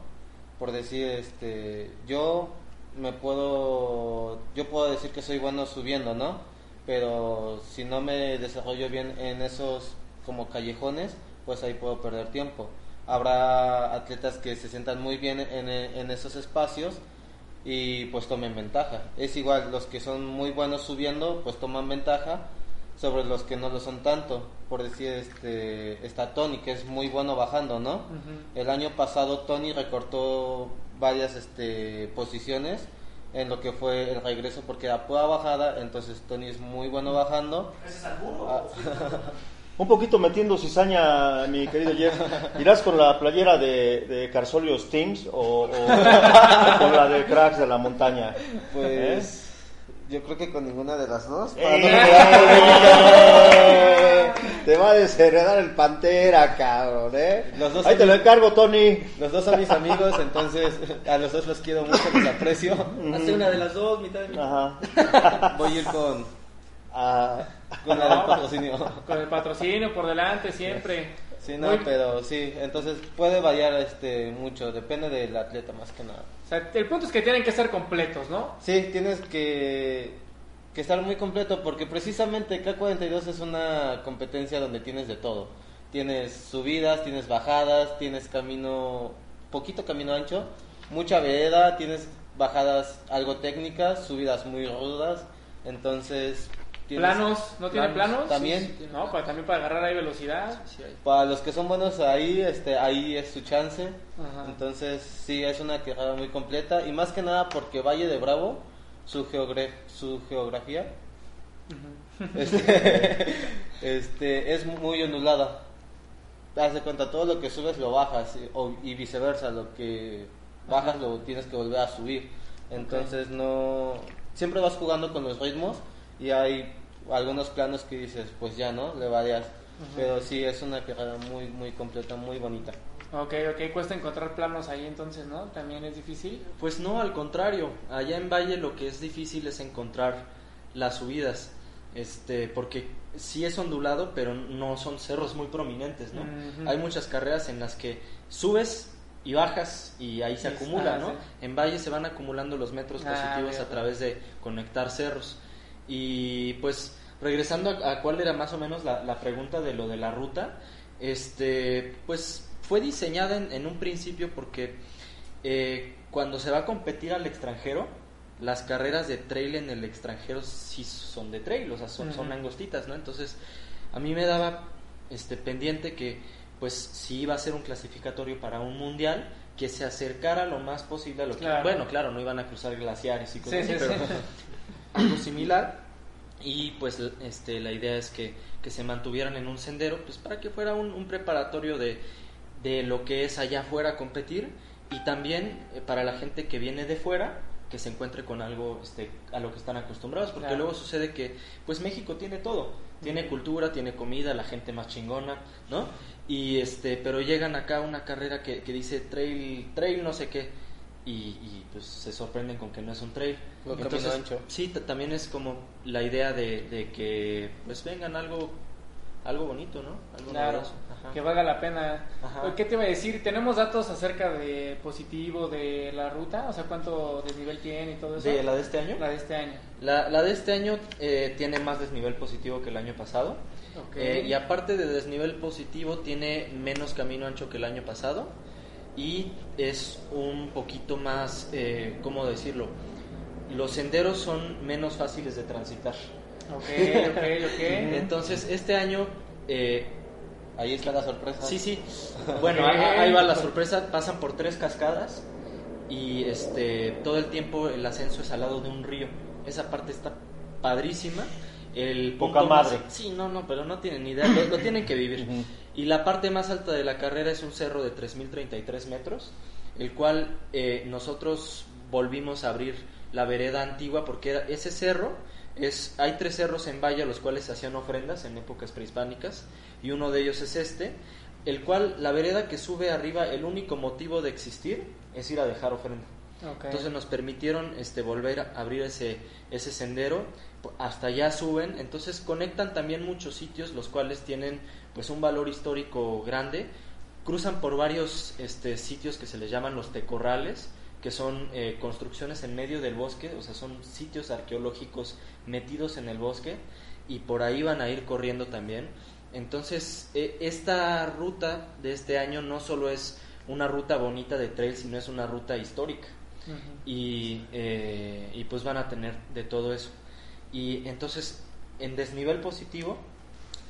F: Por decir, este, yo me puedo, yo puedo decir que soy bueno subiendo, ¿no? Pero si no me desarrollo bien en esos como callejones, pues ahí puedo perder tiempo. Habrá atletas que se sientan muy bien en, en esos espacios y pues tomen ventaja. Es igual, los que son muy buenos subiendo, pues toman ventaja sobre los que no lo son tanto. Por decir, este, está Tony, que es muy bueno bajando, ¿no? El año pasado Tony recortó varias este, posiciones en lo que fue el regreso porque era pura bajada, entonces Tony es muy bueno bajando. Ah, <laughs> <laughs>
B: Un poquito metiendo cizaña, mi querido Jeff. ¿Irás con la playera de, de Carsolio Stings o, o con la de Cracks de la Montaña?
F: pues yo creo que con ninguna de las dos. para
B: ¡Eh! <laughs> Te va a desheredar el Pantera, cabrón, ¿eh?
F: Los dos
B: Ahí te lo encargo, Tony.
F: Los dos son mis amigos, entonces <laughs> a los dos los quiero mucho, los aprecio.
C: Hace una de las dos, mitad de
B: Ajá. <laughs>
F: Voy a ir con,
B: Ah,
F: con la del patrocinio.
A: Con el patrocinio por delante siempre.
F: Sí, no,
A: Muy-
F: pero sí, entonces puede variar este mucho, depende del atleta más que nada.
A: O sea, el punto es que tienen que ser completos, ¿no?
F: Sí, tienes que, que estar muy completo porque precisamente K42 es una competencia donde tienes de todo. Tienes subidas, tienes bajadas, tienes camino, poquito camino ancho, mucha vereda, tienes bajadas algo técnicas, subidas muy rudas, entonces... tienes
A: Planos, ¿no tiene planos?
F: También.
A: Sí, sí, no, para, también para agarrar ahí velocidad.
E: Sí, hay.
F: Para los que son buenos ahí, este, ahí es su chance.
A: Ajá.
F: Entonces, sí, es una carrera muy completa. Y más que nada porque Valle de Bravo, su, su geografía este, <laughs> <laughs> este, es muy ondulada. Haz de cuenta, todo lo que subes lo bajas y- o- y viceversa, lo que bajas lo tienes que volver a subir. Entonces no... Siempre vas jugando con los ritmos y hay algunos planos que dices, pues ya, ¿no? Le varias. Pero sí, es una carrera muy, muy completa, muy bonita.
A: Ok, ok, cuesta encontrar planos ahí entonces, ¿no? También es difícil.
E: Pues no, al contrario. Allá en Valle lo que es difícil es encontrar las subidas. Este, porque sí es ondulado, pero no son cerros muy prominentes, ¿no? Hay muchas carreras en las que subes y bajas y ahí se
A: Sí,
E: acumula,
A: ah,
E: ¿no?
A: sí.
E: En Valle se van acumulando los metros
A: Ah,
E: positivos a través de conectar cerros. Y pues regresando a, a cuál era más o menos la, la pregunta de lo de la ruta, este, pues fue diseñada en, en un principio porque eh, cuando se va a competir al extranjero, las carreras de trail en el extranjero sí son de trail, o sea, son, son
A: Ujú.
E: angostitas, ¿no? Entonces, a mí me daba este pendiente que, pues, si iba a ser un clasificatorio para un mundial, que se acercara lo más posible a lo que... Bueno, claro, no iban a cruzar glaciares y cosas
A: Sí,
E: así,
A: sí,
E: pero
A: sí.
E: Algo similar. Y pues este, la idea es que, que se mantuvieran en un sendero, pues para que fuera un, un preparatorio de, de lo que es allá afuera a competir y también eh, para la gente que viene de fuera que se encuentre con algo este, a lo que están acostumbrados, porque
A: Claro.
E: luego sucede que pues México tiene todo, tiene cultura, tiene comida, la gente más chingona, ¿no? Y este, pero llegan acá a una carrera que, que dice trail, trail no sé qué, y, y, pues se sorprenden con que no es un trail.
F: Lo camino ancho.
E: Sí, también es como la idea de, de que pues vengan algo, algo bonito, ¿no? Algo
A: Claro, que valga la pena.
E: Ajá.
A: ¿Qué te iba a decir? ¿Tenemos datos acerca de positivo de la ruta? O sea, ¿cuánto desnivel tiene y todo eso?
E: ¿De la de este año?
A: La de este año.
E: La, la de este año eh, tiene más desnivel positivo que el año pasado. Eh, y aparte de desnivel positivo, tiene menos camino ancho que el año pasado. Y es un poquito más, eh, ¿cómo decirlo? Los senderos son menos fáciles de transitar.
A: Ok, <laughs> ok, ok.
E: Entonces, este año... eh,
F: Ahí está la sorpresa.
E: Sí, sí. <laughs> Bueno,
A: Ok.
E: a- ahí va la sorpresa. Pasan por tres cascadas y este todo el tiempo el ascenso es al lado de un río. Esa parte está padrísima. El
B: Poca
E: punto más-
B: madre.
E: sí, no, no, pero no tienen ni idea. Lo, lo tienen que vivir. Y la parte más alta de la carrera es un cerro de 3.033 metros, el cual eh, nosotros volvimos a abrir la vereda antigua porque era- ese cerro es hay tres cerros en Valle a los cuales se hacían ofrendas en épocas prehispánicas y uno de ellos es este, el cual la vereda que sube arriba el único motivo de existir es ir a dejar ofrenda.
A: Ok.
E: Entonces nos permitieron este volver a abrir ese ese sendero, hasta allá suben, entonces conectan también muchos sitios los cuales tienen pues un valor histórico grande, cruzan por varios este sitios que se les llaman los tecorrales, que son eh, construcciones en medio del bosque, o sea, son sitios arqueológicos metidos en el bosque y por ahí van a ir corriendo también. Entonces, eh, esta ruta de este año no solo es una ruta bonita de trail, sino es una ruta histórica y, eh, y pues van a tener de todo eso. Y entonces, en desnivel positivo,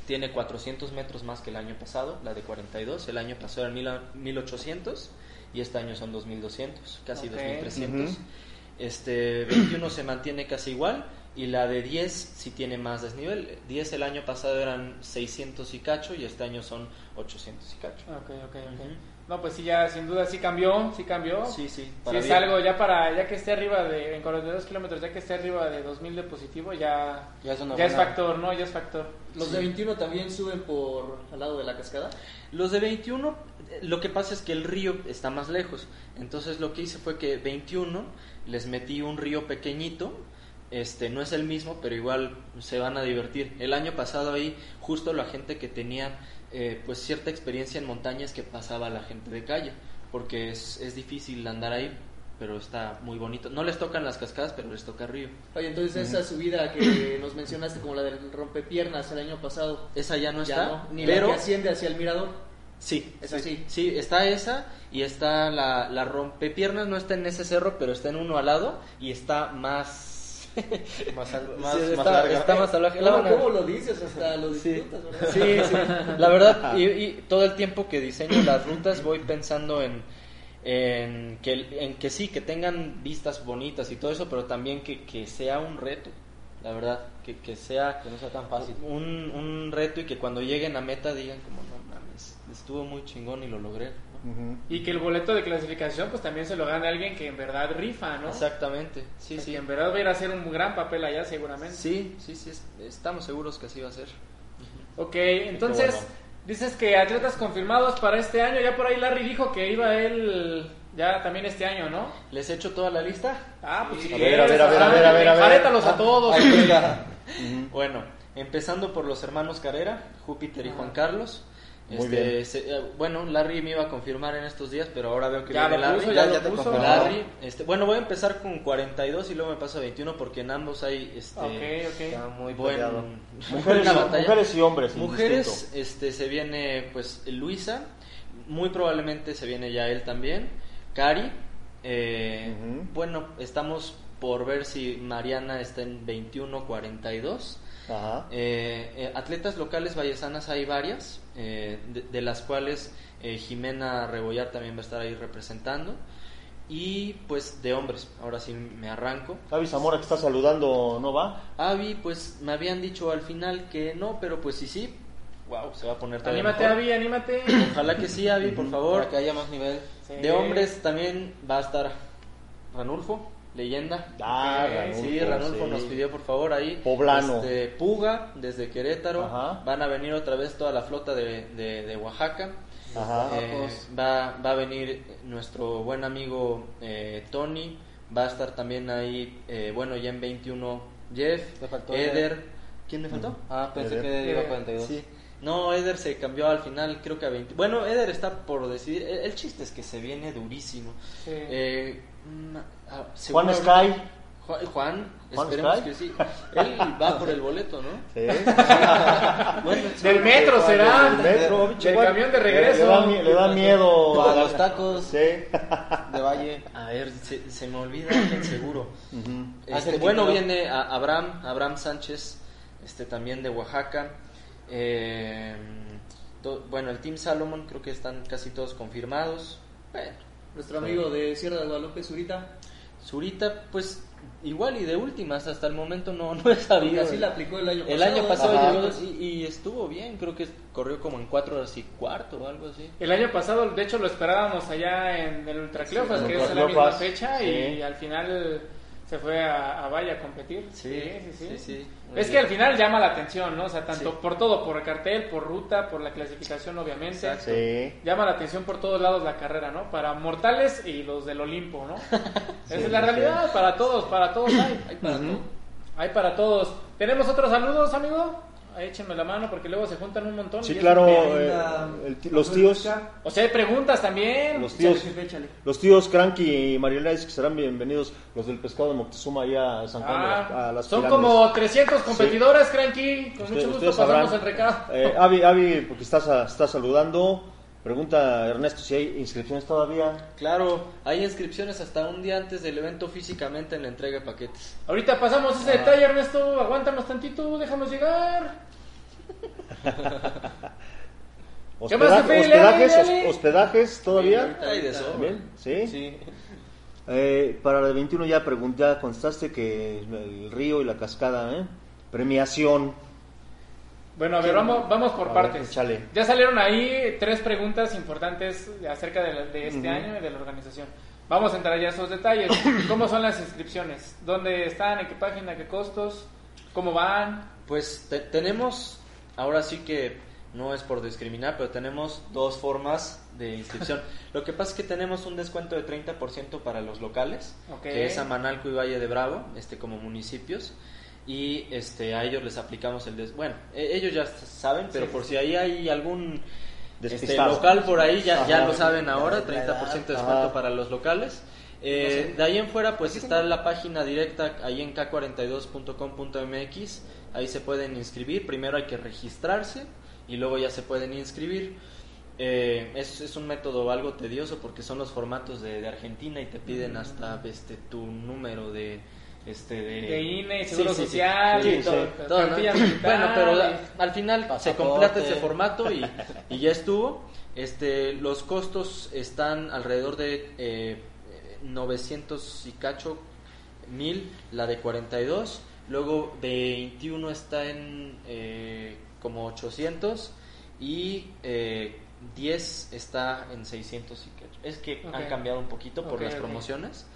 E: tiene 400 metros más que el año pasado, la de 42. El año pasado eran mil a- 1800 y este año son 2200, casi
A: Ok.
E: 2300.
B: Ujú.
E: Este 21 se mantiene casi igual y la de 10 sí tiene más desnivel. 10 el año pasado eran 600 y cacho y este año son 800 y cacho.
A: Ok, ok, ok.
E: Ujú.
A: No, pues sí, ya sin duda sí cambió, sí cambió.
E: Sí, sí,
A: Sí
E: para
A: es
E: bien.
A: algo ya para, ya que esté arriba de, en 42 kilómetros, ya que esté arriba de 2000 de positivo, ya,
F: Ya es una
A: ya es
F: buena-
A: factor, ¿no? Ya es factor.
D: Los de 21 también suben por al lado de la cascada.
E: Los de 21, eh, lo que pasa es que el río está más lejos. Entonces lo que hice fue que 21 les metí un río pequeñito. Este no es el mismo, pero igual se van a divertir. El año pasado ahí justo la gente que tenía eh, pues cierta experiencia en montañas que pasaba a la gente de calle, porque es, es difícil andar ahí, pero está muy bonito. No les tocan las cascadas, pero les toca río.
D: Oye, entonces esa subida que <coughs> nos mencionaste como la del rompepiernas el año pasado,
E: Esa ya no
D: ya
E: está,
D: no, ni
E: pero
D: la que asciende hacia el mirador.
E: Sí,
D: Es
E: sí,
D: así.
E: Sí, está esa y está la, la rompepiernas, no está en ese cerro, pero está en uno al lado y está más... <laughs>
F: Más, al-
E: Sí,
F: más,
E: está,
F: más larga.
E: está más salvaje. La
D: ¿Cómo,
E: verdad-
D: cómo lo dices? Hasta lo
E: Sí.
D: disfrutas, ¿verdad?
E: Sí, sí. <laughs> La verdad, y, y todo el tiempo que diseño las rutas voy pensando en, en, que, en que sí, que tengan vistas bonitas y todo eso, pero también que, que sea un reto. la verdad, que, que sea
F: Que no sea tan fácil.
E: un, un reto y que cuando lleguen a meta digan como no mames, estuvo muy chingón y lo logré.
B: Ujú.
A: Y que el boleto de clasificación pues también se lo gane alguien que en verdad rifa, ¿no?
E: Exactamente, sí,
A: Que
E: sí.
A: en verdad va a ir a hacer un gran papel allá seguramente.
E: Sí, sí, sí, es- estamos seguros que así va a ser.
A: Ok, entonces
B: bueno.
A: dices que atletas confirmados para este año. Ya por ahí Larry dijo que iba él ya también este año, ¿no?
E: ¿Les echo toda la lista?
A: Ah, pues si
B: A ver, a ver, a ver, a ver, a ver, a ver.
A: enjarétalos a todos.
F: Ahí venga. <laughs>
E: Bueno, empezando por los hermanos Carrera, Júpiter y Juan Carlos.
B: Muy
E: Este,
B: bien.
E: se- eh, bueno, Larry me iba a confirmar en estos días, pero ahora veo que
A: Ya
E: viene
A: lo
E: Larry.
A: puso, ya,
F: ya-
A: lo
F: ya te
A: puso.
E: Larry, este, bueno, voy a empezar con 42 y luego me paso a 21 porque en ambos hay este,
A: Ok, ok.
F: Está muy
E: buen-. <laughs>
B: Mujeres, mujeres y hombres.
E: Mujeres,
B: indistinto.
E: este, se viene pues Luisa, muy probablemente se viene ya él también, Cari, eh,
B: Ujú.
E: bueno, estamos por ver si Mariana está en 21-42.
B: Ajá.
E: Eh, eh, atletas locales vallesanas hay varias, eh, de, de las cuales eh, Jimena Rebollar también va a estar ahí representando. Y pues de hombres, ahora sí me arranco.
B: Avi Zamora que está saludando, ¿no va?
E: Avi, pues me habían dicho al final que no, pero pues sí, sí. Wow, se va a poner todavía
A: Anímate. Avi, anímate.
E: Ojalá que sí, Avi, por favor.
F: Para que haya más nivel.
A: Sí.
E: De hombres también va a estar Ranulfo, leyenda.
B: Ah, Ranulfo,
E: Sí, Ranulfo
B: sí.
E: nos pidió por favor ahí.
B: Poblano.
E: Este, Puga, desde Querétaro.
B: Ajá.
E: Van a venir otra vez toda la flota de, de- de Oaxaca.
B: Ajá.
E: Eh, va, va a venir nuestro buen amigo eh, Tony. Va a estar también ahí, eh, bueno, ya en 21 Jeff, Eder.
F: Eder.
E: ¿Quién me faltó?
F: Ah, pensé
B: Eder.
F: que iba a
A: Eh,
F: 42.
E: Sí. No, Eder se cambió al final, creo que a 20. Bueno, Eder está por decidir. El, el chiste es que se viene durísimo.
A: Sí.
E: Eh, mm, ah,
B: Juan Sky.
E: Juan, Juan,
B: Juan
E: esperemos
B: Sky.
E: que sí. Él va por el boleto, ¿no?
B: Sí. <laughs>
E: Bueno,
A: Del metro será.
B: Del metro,
A: Del camión de regreso.
B: Le, da, le da miedo.
F: Para los tacos
B: Sí. <laughs>
F: de Valle.
E: A ver, se, se me olvida alguien seguro.
B: Ujú.
E: Este,
F: Ángel
E: bueno, viene a- Abraham, Abraham Sánchez, este también de Oaxaca. Eh, to- bueno, el Team Salomon creo que están casi todos confirmados. Bueno,
D: Nuestro amigo de Sierra de Guadalupe, Zurita.
E: Zurita, pues igual y de últimas, hasta el momento no, no he sabido.
D: Y así la aplicó el año pasado.
E: El año pasado
F: Ajá.
E: llegó y, y estuvo bien, creo que corrió como en cuatro horas y cuarto o algo así.
A: El año pasado, de hecho, lo esperábamos allá en el Ultra Cleofas,
B: Sí,
A: que es la misma fecha,
B: sí.
A: y al final se fue a, a Valle a competir.
E: Sí, sí, sí.
A: Es que al final llama la atención, ¿no? O sea, tanto
E: Sí.
A: por todo, por el cartel, por ruta, por la clasificación, obviamente.
E: Exacto.
B: Sí.
A: Llama la atención por todos lados la carrera, ¿no? Para mortales y los del Olimpo, ¿no? <laughs> Esa es la
B: sí.
A: realidad, para todos, para todos hay. Hay para, todo. hay para todos. ¿Tenemos otros saludos, amigo? Ahí échenme la mano porque luego se juntan un montón. y
B: Sí,
A: es
B: claro. eh, el los tíos.
A: O sea, hay preguntas también.
B: Los tíos.
D: Échale, jefe, échale.
B: Los tíos Cranky y Marielais que serán bienvenidos, los del pescado de Moctezuma allá a San Juan de las-
A: Ah,
B: a las
A: son
B: pirámides.
A: como 300 competidores, Cranky. Con
B: Usted-
A: mucho gusto pasamos
B: sabrán.
A: el recado.
B: Eh, Avi, Avi, porque estás, estás saludando, pregunta Ernesto si hay inscripciones todavía.
E: Claro, hay inscripciones hasta un día antes del evento físicamente en la entrega de paquetes.
A: Ahorita pasamos ese detalle, Ernesto. Aguántanos tantito, déjanos llegar. <laughs>
B: Hospedajes,
A: Dale,
B: hospedajes todavía.
E: Hay de
B: ¿sí?
F: Sí.
B: Eh, para el 21 ya pregunté, ya contestaste que el río y la cascada, ¿eh? Premiación.
A: Bueno, a ver, vamos, vamos por
B: A
A: partes. Ya salieron ahí tres preguntas importantes acerca de, de este año y de la organización. Vamos a entrar ya a esos detalles. <coughs> ¿Cómo son las inscripciones? ¿Dónde están? ¿En qué página? ¿Qué costos? ¿Cómo van?
E: Pues te- tenemos, ahora sí que no es por discriminar, pero tenemos dos formas de inscripción. <laughs> Lo que pasa es que tenemos un descuento de 30% para los locales, que es a Manalco y Valle de Bravo, este como municipios. Y este a ellos les aplicamos el des bueno, e- ellos ya saben, pero por si ahí hay algún este, local por ahí ya, ya lo saben ahora,
F: La- la
E: 30% de descuento para los locales. Eh, de ahí en fuera pues está la página directa ahí en k42.com.mx, ahí se pueden inscribir, primero hay que registrarse y luego ya se pueden inscribir. Eh, es, es un método algo tedioso porque son los formatos de, de Argentina y te piden hasta este tu número de este de,
A: De INE, Seguro
E: sí, sí.
A: Social,
B: Sí,
A: y todo,
B: sí.
E: Todo, ¿no? Bueno, pero la- al final se
F: Pasaporte.
E: completa ese formato y, y ya estuvo. Este, los costos están alrededor de eh, 900 y cacho mil, la de 42, Luego 21 está en eh, como 800 y eh, 10 está en 600 y que es que han
A: Ok.
E: cambiado un poquito por
A: Ok,
E: las
A: ok.
E: promociones,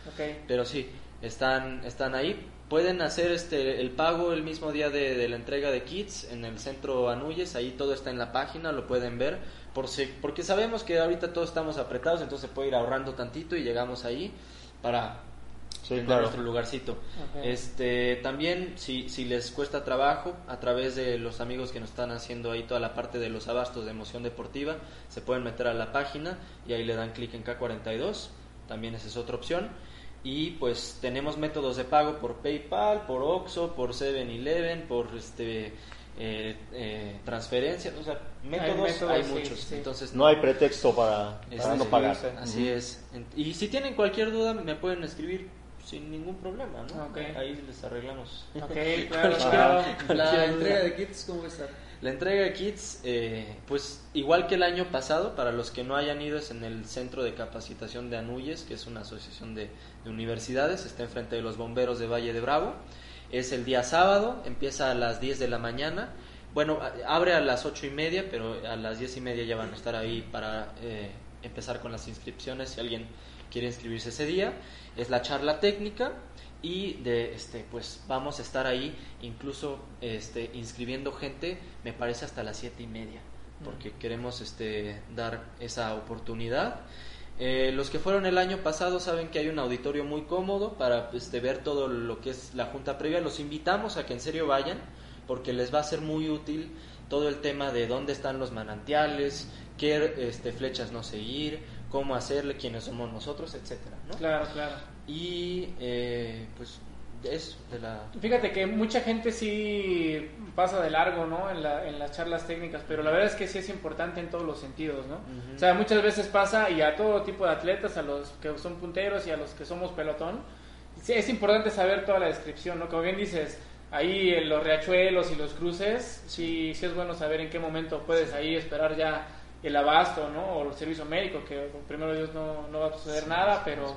E: pero sí, están están ahí. Pueden hacer este el pago el mismo día de, de la entrega de kits en el centro Anuyes, ahí todo está en la página, lo pueden ver, por si, porque sabemos que ahorita todos estamos apretados, entonces se puede ir ahorrando tantito y llegamos ahí para
B: Sí,
E: tener
B: claro.
E: nuestro lugarcito. Este, también si, si les cuesta trabajo, a través de los amigos que nos están haciendo ahí toda la parte de los abastos de emoción deportiva, se pueden meter a la página y ahí le dan clic en K42, también esa es otra opción. Y pues tenemos métodos de pago por PayPal, por Oxxo, por 7-Eleven, por este eh, eh, transferencia, o sea, métodos hay,
A: métodos, sí,
E: muchos.
A: sí.
E: Entonces
B: No hay pretexto para,
E: es
B: para no
E: así,
B: pagar.
E: Así es. Y si tienen cualquier duda, me pueden escribir sin ningún problema, ¿no? Ahí les arreglamos.
A: Ok, <laughs> claro, claro.
C: La entrega de kits, ¿cómo va a estar?
E: La entrega de kits, eh, pues igual que el año pasado, para los que no hayan ido, es en el Centro de Capacitación de Anuyes, que es una asociación de, de universidades, está enfrente de los bomberos de Valle de Bravo. Es el día sábado, empieza a las 10 de la mañana. Bueno, abre a las ocho y media, pero a las diez y media ya van a estar ahí para eh, empezar con las inscripciones si alguien quiere inscribirse ese día. Es la charla técnica y de este pues vamos a estar ahí incluso este inscribiendo gente me parece hasta las siete y media porque queremos este dar esa oportunidad Eh, los que fueron el año pasado saben que hay un auditorio muy cómodo para este, ver todo lo que es la junta previa. Los invitamos a que en serio vayan porque les va a ser muy útil todo el tema de dónde están los manantiales, qué este, flechas no seguir, cómo hacerle, quiénes somos nosotros, etcétera, ¿no?
A: Claro, claro.
E: Y eh, pues eso de la
A: Fíjate que mucha gente sí pasa de largo, ¿no? En, la- en las charlas técnicas, pero la verdad es que sí es importante en todos los sentidos, ¿no? O sea, muchas veces pasa y a todo tipo de atletas, a los que son punteros y a los que somos pelotón, sí, es importante saber toda la descripción, ¿no? Como bien dices, ahí en los riachuelos y los cruces, sí, sí es bueno saber en qué momento puedes ahí esperar ya el abasto, ¿no? O el servicio médico, que primero Dios no, no va a suceder nada, pero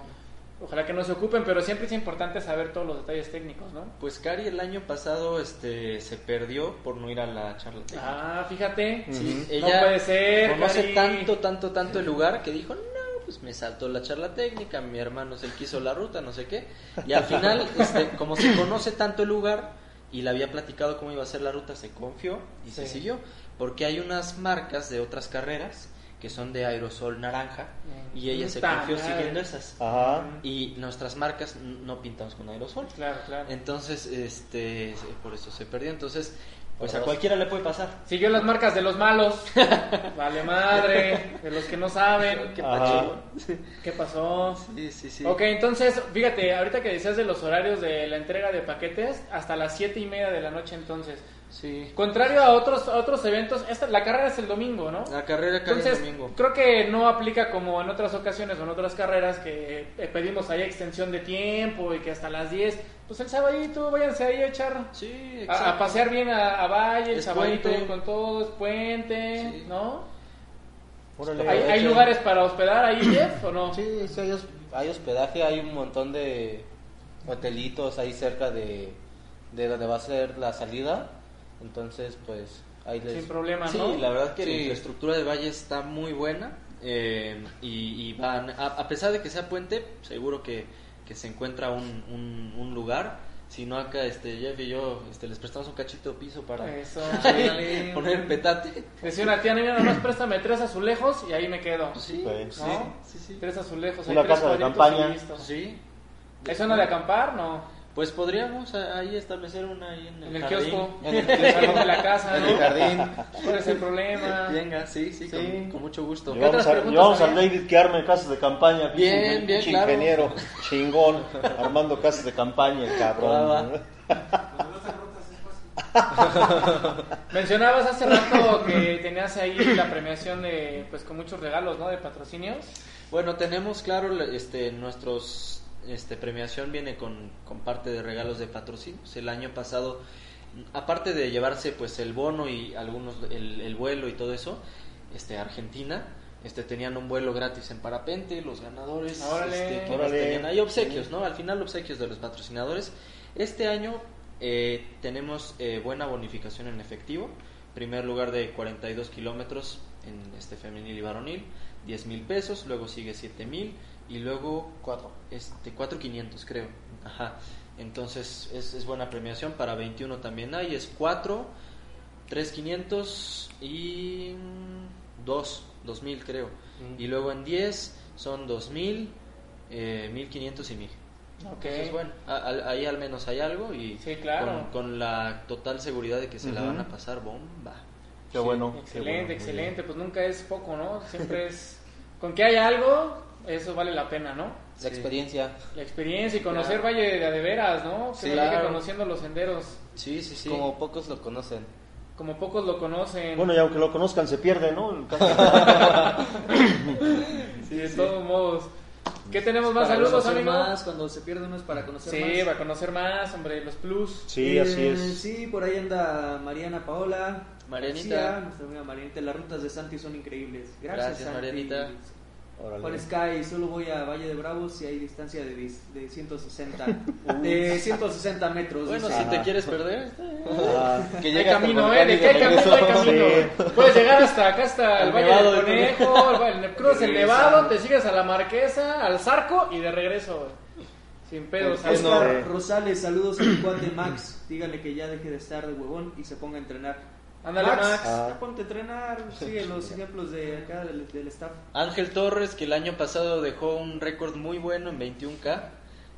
A: ojalá que no se ocupen, pero siempre es importante saber todos los detalles técnicos, ¿no?
E: Pues Cari el año pasado este se perdió por no ir a la charla técnica.
A: Ah, fíjate.
E: Sí,
A: No puede ser,
E: Conoce
A: Cari.
E: tanto, tanto, tanto el lugar que dijo, no, pues me saltó la charla técnica, mi hermano se quiso la ruta, no sé qué. Y al final, <laughs> este, como se conoce tanto el lugar y le había platicado cómo iba a ser la ruta, se confió y se siguió. Porque hay unas marcas de otras carreras que son de aerosol naranja y ella se
A: Puta
E: confió siguiendo esas.
B: Ajá.
E: Y nuestras marcas no pintamos con aerosol.
A: Claro, claro.
E: Entonces, este, por eso se perdió. Entonces, pues a cualquiera le puede pasar.
A: Siguió las marcas de los malos. <laughs> vale madre. De los que no saben.
E: ¿Qué?
A: ¿Qué pasó?
E: Sí, sí, sí.
A: Ok, entonces, fíjate, ahorita que decías de los horarios de la entrega de paquetes, hasta las siete y media de la noche entonces.
E: Sí.
A: Contrario a otros, a otros eventos, esta, la carrera es el domingo, ¿no?
E: La carrera cae el
A: Entonces,
E: domingo.
A: creo que no aplica como en otras ocasiones o en otras carreras que eh, pedimos ahí extensión de tiempo y que hasta las 10. Pues el sabadito, váyanse ahí a echar.
E: Sí,
A: A,
E: exacto.
A: a pasear bien a, a Valle, el
E: Es
A: sabadito
E: puente.
A: con todo, es puente,
E: Sí.
A: ¿no?
B: Órale.
A: ¿Hay, hay lugares para hospedar ahí, Jeff, o no?
F: Sí, sí, hay, hay hospedaje, hay un montón de hotelitos ahí cerca de, de donde va a ser la salida. Entonces, pues, ahí les...
A: Sin problema,
E: Sí,
A: ¿no?
E: la verdad que la
F: Sí.
E: infraestructura de Valle está muy buena. eh, y, y van, a, a pesar de que sea puente, seguro que, que se encuentra un, un, un lugar. Si no, acá este, Jeff y yo este, les prestamos un cachito de piso para
A: Eso, <laughs>
E: ahí poner el petate.
A: Decía una tía, mira, nomás préstame tres azulejos y ahí me quedo.
E: Pues sí,
B: Sí.
E: sí,
A: ¿No?
E: sí, sí.
A: Tres azulejos, ahí
B: Una
A: tres
B: casa de campaña.
E: Sí.
A: ¿Es zona de acampar? No.
E: Pues podríamos ahí establecer una ahí en el,
A: En el
E: jardín.
A: kiosco, <laughs>
F: En el
A: en el salón de la casa,
F: En el jardín.
A: ¿Cuál es el problema?
E: Venga, sí, sí,
A: Sí.
E: Con, con mucho gusto.
A: otras
B: Llevamos, a-
A: preguntas
B: llevamos al? David que arme casas de campaña.
E: Bien, bien, claro.
B: ingeniero chingón, <laughs> armando casas de campaña, el cabrón. <laughs>
A: Mencionabas hace rato que tenías ahí la premiación de, pues con muchos regalos, ¿no? De patrocinios.
E: Bueno, tenemos claro, la- este, nuestros, este, premiación viene con, con parte de regalos de patrocinios. El año pasado, aparte de llevarse pues el bono y algunos, el, el vuelo y todo eso, este, Argentina, este, tenían un vuelo gratis en parapente, los ganadores,
A: Órale.
E: este, ¿qué más
B: Órale.
E: tenían? Hay obsequios, ¿no? Al final obsequios de los patrocinadores. Este año eh, tenemos eh, buena bonificación en efectivo. Primer lugar de 42 kilómetros en este femenil y varonil, 10 mil pesos. Luego sigue 7 mil y luego 4, este, 4,500 creo. Ajá. Entonces es, es buena premiación. Para 21 también hay, es 4, 3,500 y 2, 2000 creo. Y luego en 10 son 2000, eh, 1500 y 1000.
A: Ok.
E: Entonces, bueno, a- ahí al menos hay algo y
A: Sí, claro.
E: con, con la total seguridad de que se la van a pasar bomba.
B: Qué bueno. qué
A: Excelente,
B: bueno,
A: excelente. Pues nunca es poco, ¿no? Siempre es. Con que haya algo, eso vale la pena, ¿no?
F: La experiencia.
A: La experiencia y conocer Valle de Adeveras, ¿no? Que
E: Sí, claro.
A: conociendo los senderos
E: Sí, sí, sí.
F: Como pocos lo conocen.
A: como pocos lo conocen.
B: Bueno, y aunque lo conozcan, se pierde, ¿no? <laughs>
A: Sí, de todos modos. ¿Qué tenemos más
C: Para
A: saludos, amigo?
C: más, cuando se pierde uno es para conocer
A: Sí,
C: más.
A: para conocer más, hombre, los plus.
B: Sí,
C: Eh,
B: así es.
C: Sí, por ahí anda Mariana Paola.
E: Marianita.
C: García, nuestra amiga Marianita. Las rutas de Santi son increíbles. Gracias,
E: Gracias,
C: Santi.
E: Marianita.
B: Órale.
C: Juan Sky, solo voy a Valle de Bravos si hay distancia de, de 160 <laughs> de 160 metros.
E: Bueno,
C: dice.
E: si te quieres perder.
B: Ah,
F: Que
A: Hay
F: llega el
A: camino, ¿eh?
F: y
A: De que hay camino, hay <laughs> camino. Puedes llegar hasta acá, hasta el
E: Al
A: Valle
E: Nevado
A: del Conejo, el, el, cruzas el. Nevado, te sigues a la Marquesa, al Zarco y de regreso. Sin pedos.
F: ¿Por qué
A: Hasta-
F: no?
C: Oscar Rosales, saludos a mi cuate Max. Dígale que ya deje de estar de huevón y se ponga a entrenar.
A: Ándale, Max.
B: Ah.
C: ponte a entrenar. Sigue los ejemplos de acá del, del staff.
E: Ángel Torres, que el año pasado dejó un récord muy bueno en 21K.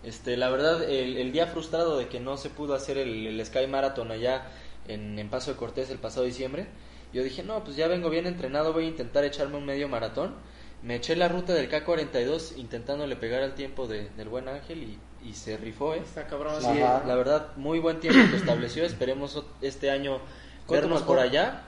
E: Este, la verdad, el, el día frustrado de que no se pudo hacer el, el Sky Marathon allá en, en Paso de Cortés el pasado diciembre, yo dije, no, pues ya vengo bien entrenado, voy a intentar echarme un medio maratón. Me eché la ruta del K42 intentándole pegar al tiempo de- del buen Ángel y, y se rifó, ¿eh?
A: Está cabrón.
E: Sí, la verdad, muy buen tiempo que estableció. Esperemos este año
F: ¿Cuánto
E: vernos por allá.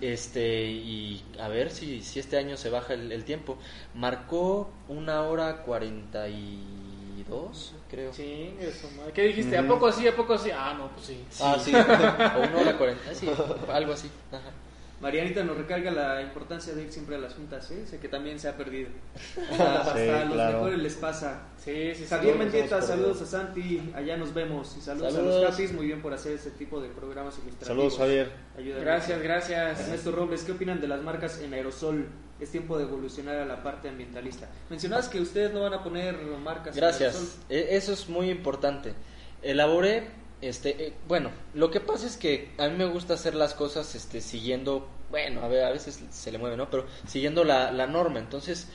E: Este, y a ver si, si este año se baja el, el tiempo. Marcó una hora cuarenta y dos, creo.
A: Sí, eso, madre. ¿Qué dijiste? ¿A poco sí? ¿A poco sí? Ah, no, pues sí.
F: Ah, sí. <laughs>
E: O una hora cuarenta, sí, algo así. Ajá.
C: Marianita nos recarga la importancia de ir siempre a las juntas, ¿eh? Sé que también se ha perdido. <laughs> Hasta, hasta
B: Sí,
C: a los
B: claro.
C: mejores les pasa.
A: Sí, sí, sí.
C: Javier Mendieta, saludos a Santi, allá nos vemos. Y saludos, a
E: Saludos.
C: los Capis, muy bien por hacer ese tipo de programas ilustrativos.
B: Saludos, Javier.
C: Ayuda
A: Gracias, gracias.
C: Ernesto Robles, ¿qué opinan de las marcas en aerosol? Es tiempo de evolucionar a la parte ambientalista. Mencionabas que ustedes no van a poner marcas en aerosol.
E: Gracias. E- Eso es muy importante. Elaboré, este, eh, bueno, lo que pasa es que a mí me gusta hacer las cosas, este, siguiendo, bueno, a ver, a veces se le mueve, ¿no? Pero siguiendo la, norma. Entonces,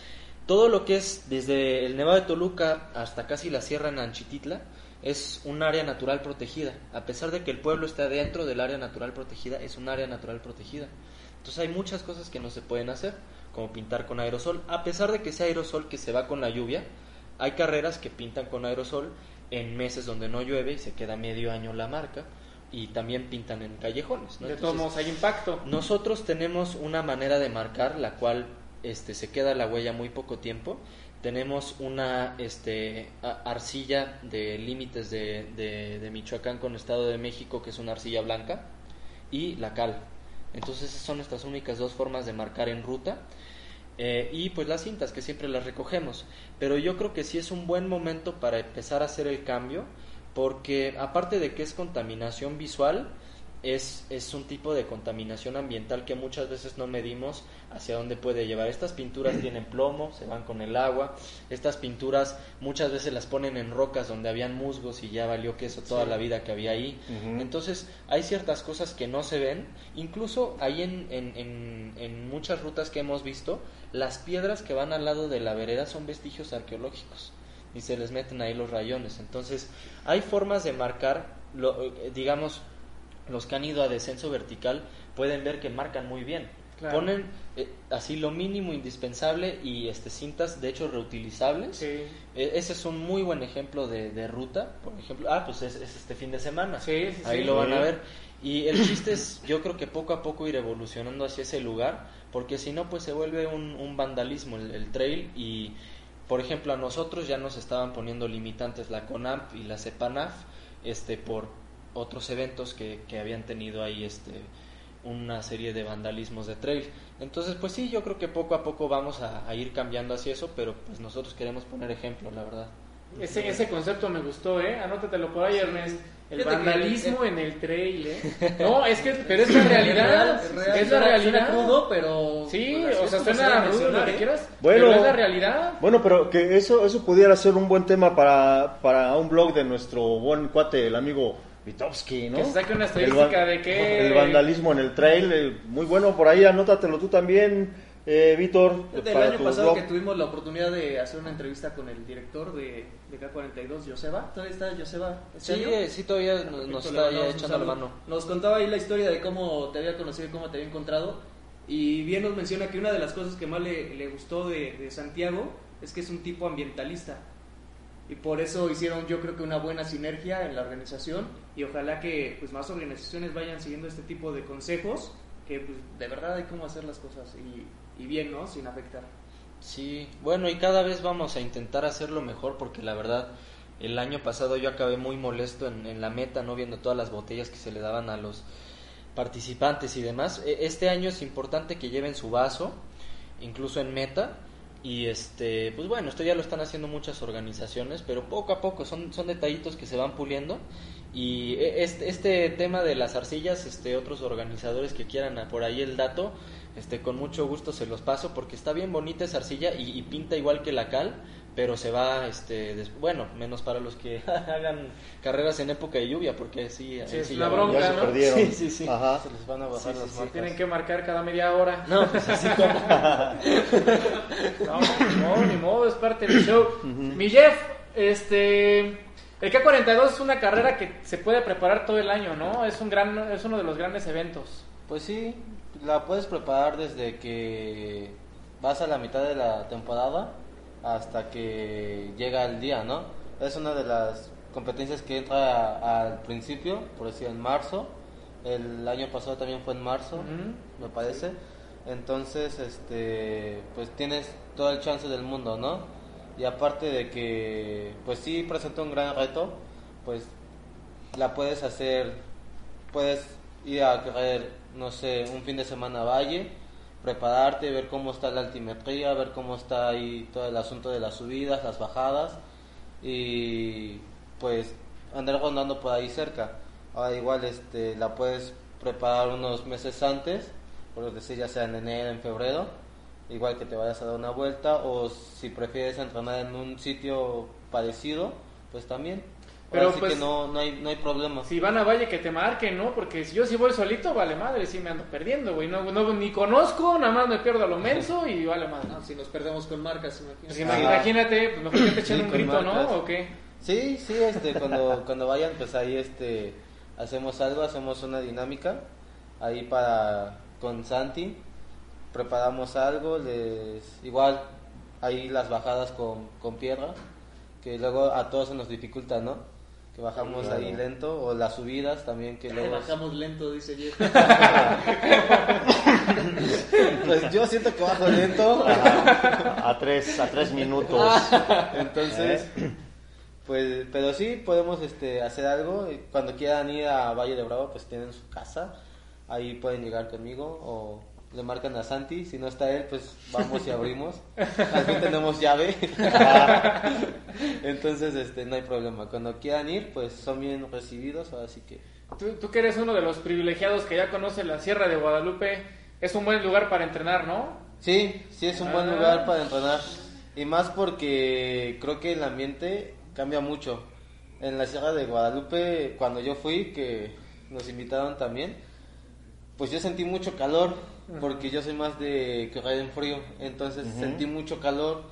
E: todo lo que es desde el Nevado de Toluca hasta casi la Sierra en Anchititla es un área natural protegida. A pesar de que el pueblo está dentro del área natural protegida, es un área natural protegida. Entonces hay muchas cosas que no se pueden hacer, como pintar con aerosol. A pesar de que sea aerosol que se va con la lluvia, hay carreras que pintan con aerosol en meses donde no llueve y se queda medio año la marca y también pintan en callejones. ¿no?
A: De todos modos, hay impacto.
E: nosotros tenemos una manera de marcar la cual este, se queda la huella muy poco tiempo. Tenemos una este, arcilla de límites de, de- de Michoacán con Estado de México, que es una arcilla blanca, y la cal. Entonces esas son nuestras únicas dos formas de marcar en ruta. Eh, y pues las cintas que siempre las recogemos. Pero yo creo que sí es un buen momento para empezar a hacer el cambio, porque aparte de que es contaminación visual, es, es un tipo de contaminación ambiental que muchas veces no medimos hacia dónde puede llevar. Estas pinturas <clears throat> tienen plomo, se van con el agua. Estas pinturas muchas veces las ponen en rocas donde habían musgos y ya valió queso toda la vida que había ahí. Entonces hay ciertas cosas que no se ven. Incluso ahí en, en, en, en muchas rutas que hemos visto, las piedras que van al lado de la vereda son vestigios arqueológicos y se les meten ahí los rayones. Entonces, hay formas de marcar, lo, eh, digamos, los que han ido a descenso vertical pueden ver que marcan muy bien.
A: Claro.
E: Ponen eh, así lo mínimo indispensable y este cintas, de hecho, reutilizables.
A: Sí.
E: E- Ese es un muy buen ejemplo de, de ruta. Por ejemplo, ah, pues es, es este fin de semana.
A: Sí, sí,
E: Ahí lo van a ver. Y el chiste es, yo creo que poco a poco ir evolucionando hacia ese lugar, porque si no, pues se vuelve un, un vandalismo el, el trail. Y, por ejemplo, a nosotros ya nos estaban poniendo limitantes la CONAMP y la CEPANAF este, por otros eventos que, que habían tenido ahí este, una serie de vandalismos de trail. Entonces, pues sí, yo creo que poco a poco vamos a, a ir cambiando hacia eso, pero pues nosotros queremos poner ejemplo, la verdad.
A: Ese, ese concepto me gustó, ¿eh? Anótatelo por ahí, Ernest. El
D: Fíjate que-
A: vandalismo en el trail, ¿eh? <laughs> No, es que, pero es la realidad.
D: Es real,
A: Es la realidad.
D: suena crudo, pero...
A: Sí,
D: así
A: o sea, suena rudo lo que
D: ¿eh?
A: quieras.
B: Bueno.
A: pero es la realidad.
B: Bueno, pero que eso, eso pudiera ser un buen tema para, para un blog de nuestro buen cuate, el amigo Vitovsky, ¿no?
A: Que se saque una
B: El
A: estadística de que-
B: El vandalismo en el trail, eh, muy bueno, por ahí anótatelo tú también, eh, Víctor.
D: Del
B: para
D: año
B: tu
D: pasado
B: blog.
D: que tuvimos la oportunidad de hacer una entrevista con el director de, de K42, Joseba. ¿Todavía está Joseba? este
E: Sí,
D: año?
E: sí, todavía nos,
D: Perfecto,
E: está ya echando la mano.
D: Nos contaba ahí la historia de cómo te había conocido y cómo te había encontrado. Y bien nos menciona que una de las cosas que más le, le gustó de, de Santiago es que es un tipo ambientalista. Y por eso hicieron yo creo que una buena sinergia en la organización y ojalá que pues más organizaciones vayan siguiendo este tipo de consejos que pues, de verdad hay cómo hacer las cosas y, y bien, ¿no? Sin afectar.
E: Sí, bueno, y cada vez vamos a intentar hacerlo mejor porque la verdad, el año pasado yo acabé muy molesto en, en la meta, no viendo todas las botellas que se le daban a los participantes y demás. E- Este año es importante que lleven su vaso, incluso en meta. Y este, pues bueno, esto ya lo están haciendo muchas organizaciones, pero poco a poco son, son detallitos que se van puliendo. Y e- este, este tema de las arcillas, este, otros organizadores que quieran por ahí el dato, este, con mucho gusto se los paso porque está bien bonita esa arcilla y, y pinta igual que la cal, pero se va, este, des- bueno, menos para los que <laughs> hagan carreras en época de lluvia, porque sí,
A: Sí, es
E: sí ya-
A: bronca,
B: Ya se
A: ¿no?
B: perdieron.
E: Sí, sí, sí.
B: Ajá.
E: Se les van a bajar las marcas.
A: Tienen que marcar cada media hora.
E: No, pues así como... <laughs>
A: No, ni modo, ni modo, es parte del show. Mi Jeff, este, el K42 es una carrera que se puede preparar todo el año, ¿no? Es un gran, es uno de los grandes eventos.
F: Pues sí, la puedes preparar desde que vas a la mitad de la temporada hasta que llega el día, ¿no? Es una de las competencias que entra a- al principio, por decir en marzo. El año pasado también fue en marzo, me parece. Entonces, este, pues tienes todo el chance del mundo, ¿no? Y aparte de que, pues sí presenta un gran reto, pues la puedes hacer, puedes ir a correr, no sé, un fin de semana a Valle, prepararte, ver cómo está la altimetría, ver cómo está ahí todo el asunto de las subidas, las bajadas y pues andar rondando por ahí cerca. Ahora igual este la puedes preparar unos meses antes, por decir ya sea en enero, en febrero, igual que te vayas a dar una vuelta o si prefieres entrenar en un sitio parecido, pues también.
A: Pero,
F: Ahora sí
A: pues,
F: que no, no hay no hay problema.
A: Si van a Valle que te marquen, ¿no? Porque si yo si voy solito, vale madre, sí me ando perdiendo, güey. No, no, ni conozco, nada más me pierdo a lo menso y vale madre.
D: No, si nos perdemos con marcas, imagínate.
A: Pues imagínate, pues mejor que te echen
F: Sí,
A: un
F: con
A: grito, ¿no? ¿O qué?
F: Sí, sí, este, cuando, <laughs> cuando vayan, pues ahí este, hacemos algo, hacemos una dinámica ahí para con Santi, preparamos algo, les igual ahí las bajadas con, con piedra, que luego a todos se nos dificulta, ¿no? Que bajamos
B: Claro.
F: ahí lento, o las subidas también que luego...
D: bajamos lento, dice Jeff. <laughs>
F: Pues yo siento que bajo lento,
B: A tres, a tres minutos.
F: Entonces, pues, pero sí podemos este, hacer algo. y Cuando quieran ir a Valle de Bravo, pues tienen su casa. Ahí pueden llegar conmigo o le marcan a Santi. Si no está él, pues vamos y abrimos. <laughs> Al fin tenemos llave. Entonces, este, no hay problema. Cuando quieran ir, pues son bien recibidos. Así que,
A: Tú, tú que eres uno de los privilegiados que ya conoce la Sierra de Guadalupe, es un buen lugar para entrenar, ¿no?
F: sí, sí es un buen
A: Ah.
F: lugar para entrenar. Y más porque creo que el ambiente cambia mucho. En la Sierra de Guadalupe, cuando yo fui, que nos invitaron también, pues yo sentí mucho calor, porque yo soy más de correr en frío, entonces sentí mucho calor.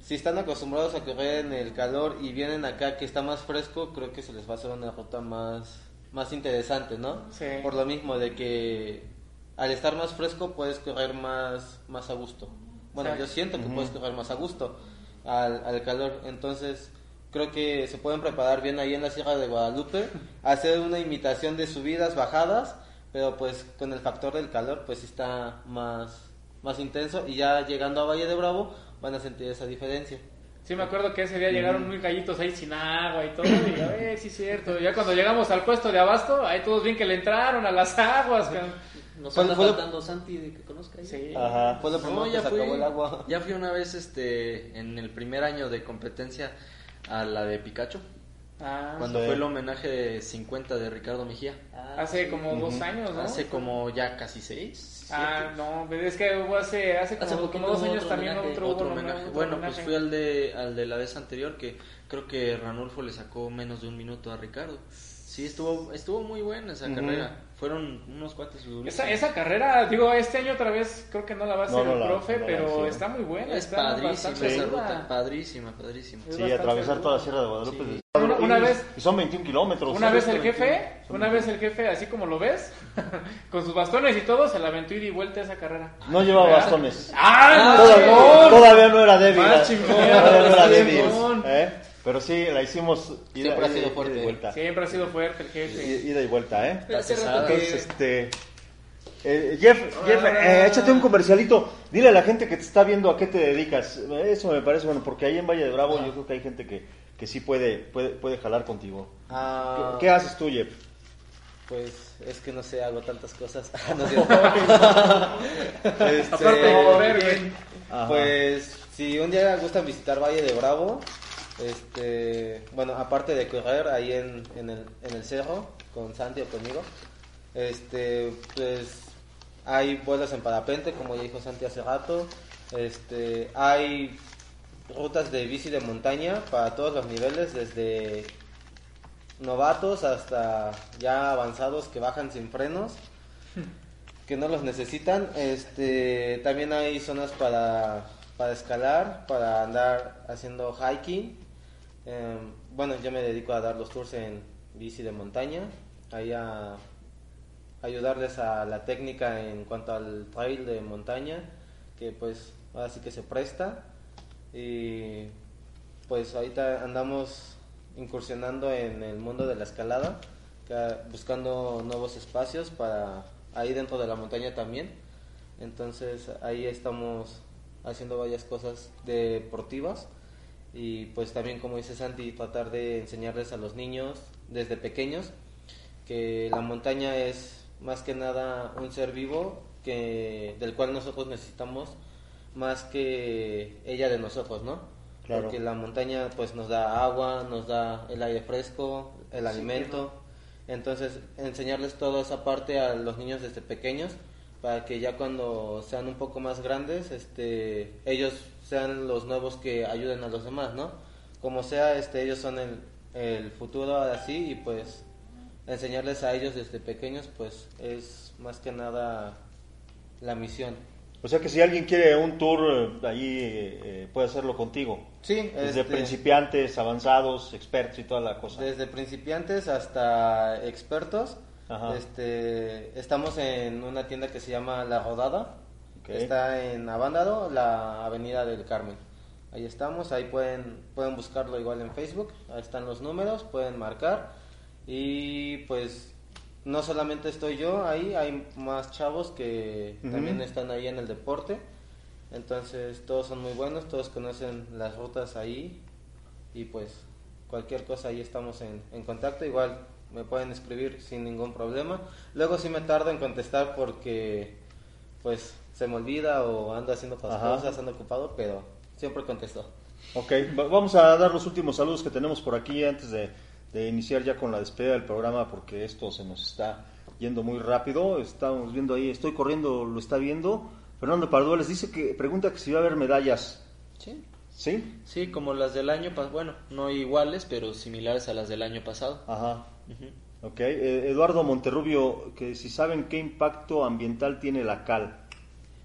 F: Si están acostumbrados a correr en el calor y vienen acá que está más fresco, creo que se les va a hacer una ruta más, más interesante, ¿no?
A: Sí.
F: Por lo mismo de que al estar más fresco puedes correr más, más a gusto. Bueno, yo siento que puedes correr más a gusto al, al calor, entonces creo que se pueden preparar bien ahí en la Sierra de Guadalupe, hacer una imitación de subidas, bajadas, pero pues con el factor del calor pues está más, más intenso y ya llegando a Valle de Bravo van a sentir esa diferencia.
A: Sí, me acuerdo que ese día llegaron muy gallitos ahí sin agua y todo. Y a ver, sí es cierto. Ya cuando llegamos al puesto de abasto, ahí todos bien que le entraron a las aguas.
D: Nos anda
F: lo-
D: faltando Santi de que conozca ahí.
A: Sí.
B: Ajá.
F: Fue lo primero
E: No,
F: que
E: ya
F: se
E: fui,
F: acabó el agua.
E: ya fui una vez este, en el primer año de competencia a la de Pikachu.
A: Ah,
E: Cuando
B: sí.
E: fue el homenaje de 50 de Ricardo Mejía.
A: hace como dos años, ¿no?
E: Hace como ya casi seis.
A: Ah, no, pero es que hubo hace, hace como,
D: Hace
A: como dos años
D: otro
A: también
D: homenaje.
A: otro,
E: Otro homenaje.
A: otro
E: Bueno, pues fui al de, al de la vez anterior que creo que Ranulfo le sacó menos de un minuto a Ricardo. Sí, estuvo, estuvo muy buena esa
B: Ujú.
E: carrera. Fueron unos cuates durísimos.
A: Esa, esa carrera, digo, este año otra vez creo que no la va a hacer
B: No, no
A: el
B: la-
A: profe,
B: no
A: pero está muy buena.
E: Es
A: está
E: padrísima esa ruta, padrísima, padrísima.
A: Es
B: Sí, atravesar toda la. Sierra de Guadalupe.
E: Sí.
A: Una- vez-
B: Y son 21 kilómetros.
A: Una vez el jefe, una vez el jefe, así como lo ves, <laughs> con sus bastones y todo, se la aventó y vuelta esa carrera.
B: No llevaba
A: ¿Verdad?
B: bastones.
A: ¡Ah,
B: Todavía,
A: chingón!
B: todavía no era débil. Todavía no era débil. ¿eh? Pero sí, la hicimos ida,
F: Siempre ha sido
B: ida
F: fuerte.
B: y vuelta.
A: Siempre ha sido fuerte el jefe.
B: Ida y vuelta, ¿eh?
D: Pero
B: Entonces, este... eh, Jeff, Jeff eh, échate un comercialito. Dile a la gente que te está viendo a qué te dedicas. Eso me parece bueno, porque ahí en Valle de Bravo yo creo que hay gente que, que sí puede, puede, puede jalar contigo.
F: Ah,
B: ¿Qué, qué haces tú, Jeff?
F: Pues es que no sé, hago tantas cosas. <laughs> No <laughs> cierto. Este,
A: Aparte güey.
B: Ajá.
F: Pues si un día gustan visitar Valle de Bravo, este, bueno, aparte de correr ahí en, en, el, en el cerro con Santi o conmigo, este, pues hay vuelos en parapente, como ya dijo Santi hace rato, este, hay rutas de bici de montaña para todos los niveles, desde novatos hasta ya avanzados que bajan sin frenos que no los necesitan. Este, también hay zonas para, para escalar, para andar haciendo hiking. Em, bueno, yo me dedico a dar los tours en bici de montaña, ahí a ayudarles a la técnica en cuanto al trail de montaña, que pues ahora sí que se presta. Y pues ahorita andamos incursionando en el mundo de la escalada, ca- buscando nuevos espacios para ahí dentro de la montaña también. Entonces ahí estamos haciendo varias cosas deportivas y pues también como dice Santi tratar de enseñarles a los niños desde pequeños que la montaña es más que nada un ser vivo que del cual nosotros necesitamos más que ella de nosotros, ¿no?
B: Claro.
F: Porque la montaña pues nos da agua, nos da el aire fresco, el alimento. Entonces, enseñarles toda esa parte a los niños desde pequeños para que ya cuando sean un poco más grandes, este, ellos sean los nuevos que ayuden a los demás, ¿no? Como sea, este, ellos son el, el futuro así y pues enseñarles a ellos desde pequeños, pues es más que nada la misión.
B: O sea que si alguien quiere un tour eh, ahí, eh, puede hacerlo contigo.
F: Sí,
B: Desde
F: este,
B: principiantes, avanzados, expertos y toda la cosa.
F: Desde principiantes hasta expertos.
B: Ajá.
F: Este, estamos en una tienda que se llama La Rodada. Está en Avándaro, la Avenida del Carmen. Ahí estamos, ahí pueden, pueden buscarlo igual en Facebook. Ahí están los números, pueden marcar. Y pues no solamente estoy yo ahí, hay más chavos que también están ahí en el deporte. Entonces todos son muy buenos, todos conocen las rutas ahí y pues cualquier cosa ahí estamos en, en contacto. Igual me pueden escribir sin ningún problema. Luego sí me tardo en contestar porque pues se me olvida o ando haciendo otras
B: Ajá.
F: cosas, ando ocupado, pero siempre contesto.
B: Ok, va- vamos a dar los últimos saludos que tenemos por aquí antes de, de iniciar ya con la despedida del programa porque esto se nos está yendo muy rápido. Estamos viendo ahí, estoy corriendo, lo está viendo. Fernando Pardueles dice que pregunta que si va a haber medallas.
E: Sí.
B: ¿Sí?
E: Sí, como las del año pasado, bueno, no iguales, pero similares a las del año pasado.
B: Ajá.
E: Ujú.
B: Ok, eh, Eduardo Monterrubio, que si saben qué impacto ambiental tiene la cal.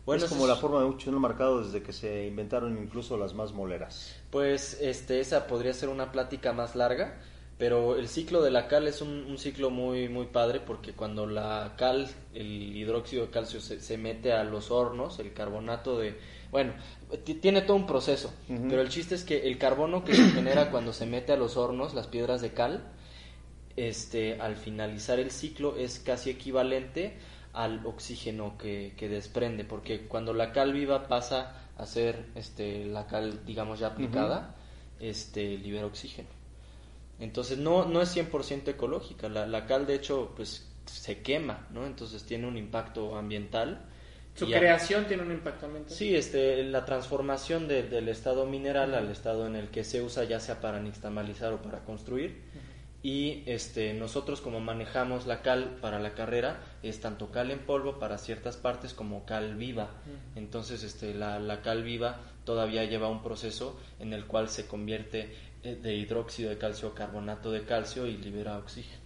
E: Bueno,
B: es como la forma de muchos han marcado desde que se inventaron incluso las más moleras.
E: Pues este, esa podría ser una plática más larga, pero el ciclo de la cal es un, un ciclo muy, muy padre porque cuando la cal, el hidróxido de calcio se, se mete a los hornos, el carbonato de... Bueno, ti- tiene todo un proceso, pero el chiste es que el carbono que se genera cuando se mete a los hornos, las piedras de cal, este, al finalizar el ciclo es casi equivalente al oxígeno que, que desprende, porque cuando la cal viva pasa a ser este, la cal, digamos, ya aplicada, este, libera oxígeno. Entonces no, no es 100% ecológica, la, la cal de hecho pues se quema, ¿no? Entonces tiene un impacto ambiental
A: Su
E: a-
A: creación tiene un impacto ambiental.
E: Sí, este, la transformación de- del estado mineral al estado en el que se usa ya sea para nixtamalizar o para construir. Y este, nosotros como manejamos la cal para la carrera es tanto cal en polvo para ciertas partes como cal viva. Entonces este, la, la cal viva todavía lleva un proceso en el cual se convierte eh, de hidróxido de calcio a carbonato de calcio y libera oxígeno.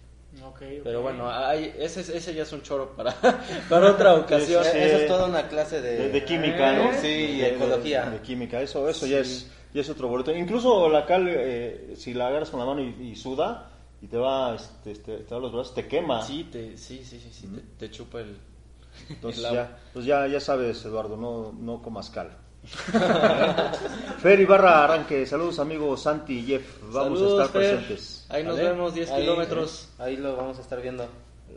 E: Pero bueno, hay, ese, es- ese ya es un choro para, <laughs> para otra ocasión.
B: Sí, sí.
F: Eso es toda una clase de,
B: De, de química, ¿no?
F: Sí, y
B: De- de-
F: ecología.
B: De, química, eso, eso ya es ya es otro boleto. Incluso la cal, eh, si la agarras con la mano y, y suda y te va, este, este, te va a los brazos, te quema.
E: Sí, te, sí, sí, sí, sí, te, te chupa el... <laughs>
B: Entonces
E: el
B: ya, pues ya, ya sabes, Eduardo, no, no comas cal. <laughs> Fer Ibarra Arranque, saludos amigos Santi y Jeff, vamos
E: Saludos,
B: a estar
E: Fer.
B: presentes.
E: Ahí nos
B: ¿vale?
E: vemos 10
F: Ahí,
E: kilómetros.
F: eh, Ahí lo vamos a estar viendo.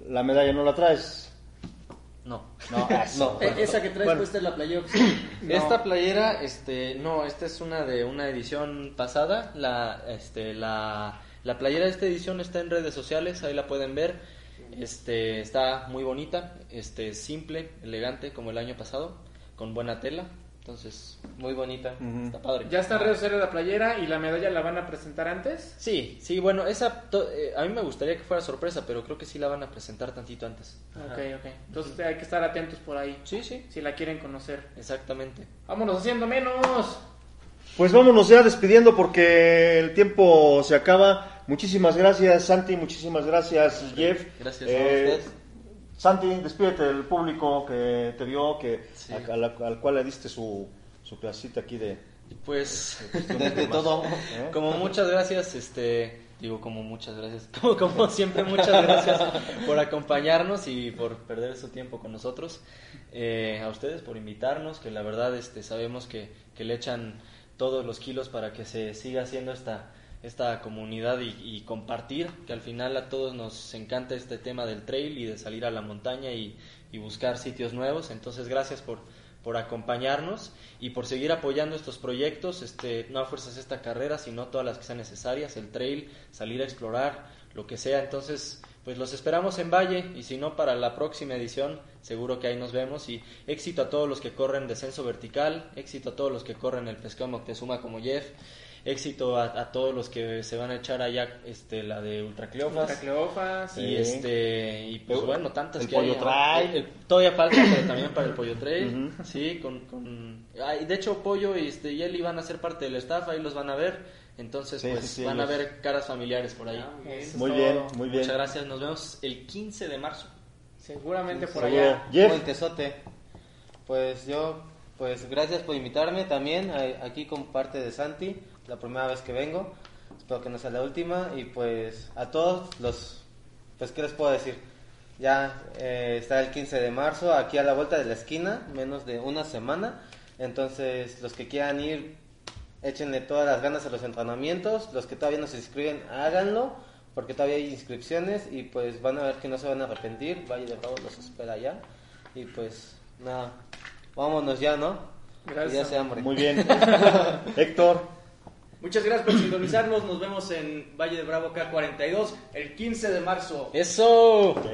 B: La medalla no la traes.
E: No.
B: No. <laughs>
D: Eh, Esa que traes
B: Bueno.
D: puesta en la playa. <coughs>
E: Esta playera, este, no, esta es una de una edición pasada. La, este, la, la playera de esta edición está en redes sociales, ahí la pueden ver. Este, está muy bonita, este, simple, elegante, como el año pasado, con buena tela. Entonces, muy bonita, está padre.
A: Ya está en redes sociales la playera y la medalla la van a presentar antes.
E: Sí, sí, bueno, esa, to- eh, a mí me gustaría que fuera sorpresa, pero creo que sí la van a presentar tantito antes.
A: Ok, ok. Entonces hay que estar atentos por ahí.
E: Sí, sí,
A: Si la quieren conocer.
E: exactamente.
A: Vámonos haciendo menos.
B: Pues vámonos ya despidiendo porque el tiempo se acaba. Muchísimas gracias Santi, muchísimas gracias Jeff.
E: Gracias
B: Eh,
F: a ustedes.
B: Santi, despídete del público que te vio, que
E: Sí.
B: a- a la- al cual le diste su, su clasita aquí de...
E: Pues,
F: Desde <laughs> todo.
B: ¿eh?
E: Como muchas gracias, este, digo como muchas gracias, <laughs> como, como siempre muchas gracias por acompañarnos y por perder su tiempo con nosotros. Eh, a ustedes por invitarnos, que la verdad este, sabemos que, que le echan todos los kilos para que se siga haciendo esta, esta comunidad y, compartir, que al final a todos nos encanta este tema del trail y de salir a la montaña y, y buscar sitios nuevos. Entonces gracias por, por acompañarnos y por seguir apoyando estos proyectos, este, no a fuerzas esta carrera, sino todas las que sean necesarias, el trail, salir a explorar, lo que sea. Entonces, pues los esperamos en Valle y si no para la próxima edición, seguro que ahí nos vemos y éxito a todos los que corren descenso vertical, éxito a todos los que corren el pescado Moctezuma como Jeff. Éxito a, a todos los que se van a echar allá este, la de Ultracleofas.
A: Cleofas.
B: Sí.
E: Y este y pues bueno, tantas
B: el
E: que
B: pollo
E: hay.
B: trail.
E: El- el- todavía falta, pero también para el pollo trail. Sí, con, con ah, y de hecho Pollo y este y Eli van a ser parte del staff, ahí los van a ver. Entonces,
B: Sí,
E: pues
B: sí,
E: van a ver caras familiares por ahí.
A: Ah,
B: Muy
A: todo.
B: bien, muy bien.
E: Muchas gracias, nos vemos el 15 de marzo.
A: Seguramente por
B: Seguro.
A: allá.
B: Jeff,
F: Puentesote. Pues yo, pues gracias por invitarme también a- aquí con parte de Santi, la primera vez que vengo. Espero que no sea la última y pues a todos los, pues qué les puedo decir. Ya eh, está el 15 de marzo aquí a la vuelta de la esquina, menos de una semana. Entonces los que quieran ir, échenle todas las ganas a los entrenamientos. Los que todavía no se inscriben, háganlo, porque todavía hay inscripciones y pues van a ver que no se van a arrepentir. Valle de Bravo los espera ya. Y pues nada, vámonos ya, ¿no?
A: Gracias.
F: Que ya se hambre.
B: muy bien. <laughs> Héctor,
D: Muchas gracias por sintonizarnos. Nos vemos en Valle de Bravo K42 el 15 de marzo.
E: Eso.
B: ok.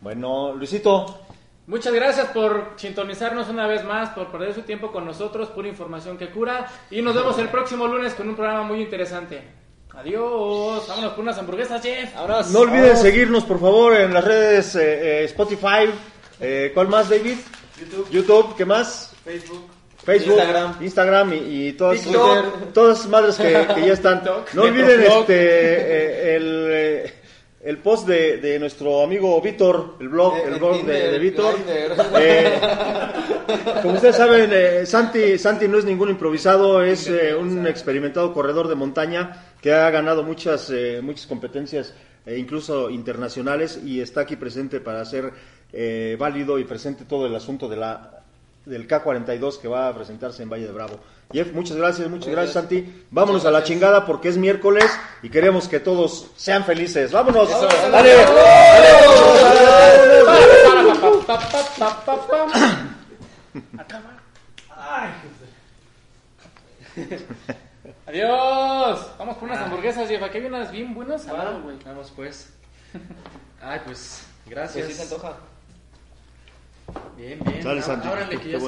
B: Bueno, Luisito,
A: Muchas gracias por sintonizarnos una vez más, por perder su tiempo con nosotros, pura información que cura. Y nos vemos el próximo lunes con un programa muy interesante. Adiós. Vámonos por unas hamburguesas, Jeff.
E: Ahora
B: no olviden seguirnos por favor en las redes eh, eh, Spotify. Eh, ¿Cuál más, David?
D: YouTube,
B: YouTube, ¿qué más?
D: Facebook.
B: Facebook,
F: Instagram.
B: Instagram y, y todas,
F: TikTok.
B: todas esas madres que, que ya están. <laughs> No olviden este eh, el, eh, el post de, de nuestro amigo Víctor, el blog,
F: Eh,
B: el blog de,
F: Tinder,
B: de Víctor. Eh, como ustedes saben, eh, Santi, Santi no es ningún improvisado, es un experimentado corredor de montaña que ha ganado muchas, eh, muchas competencias, incluso internacionales, y está aquí presente para hacer eh, válido y presente todo el asunto de la del K42 que va a presentarse en Valle de Bravo. Jeff, muchas gracias, muchas gracias Santi. Vámonos a la chingada porque es miércoles y queremos que todos sean felices. Vámonos. Dale.
A: Adiós. Vamos por unas hamburguesas, Jeff. Aquí hay unas bien buenas. güey.
E: Vamos pues. Ay, pues
F: Pues
E: gracias.
F: sí se antoja.
E: Bien, bien.
B: Sale,
E: Ah,
B: Santi.
E: que ya.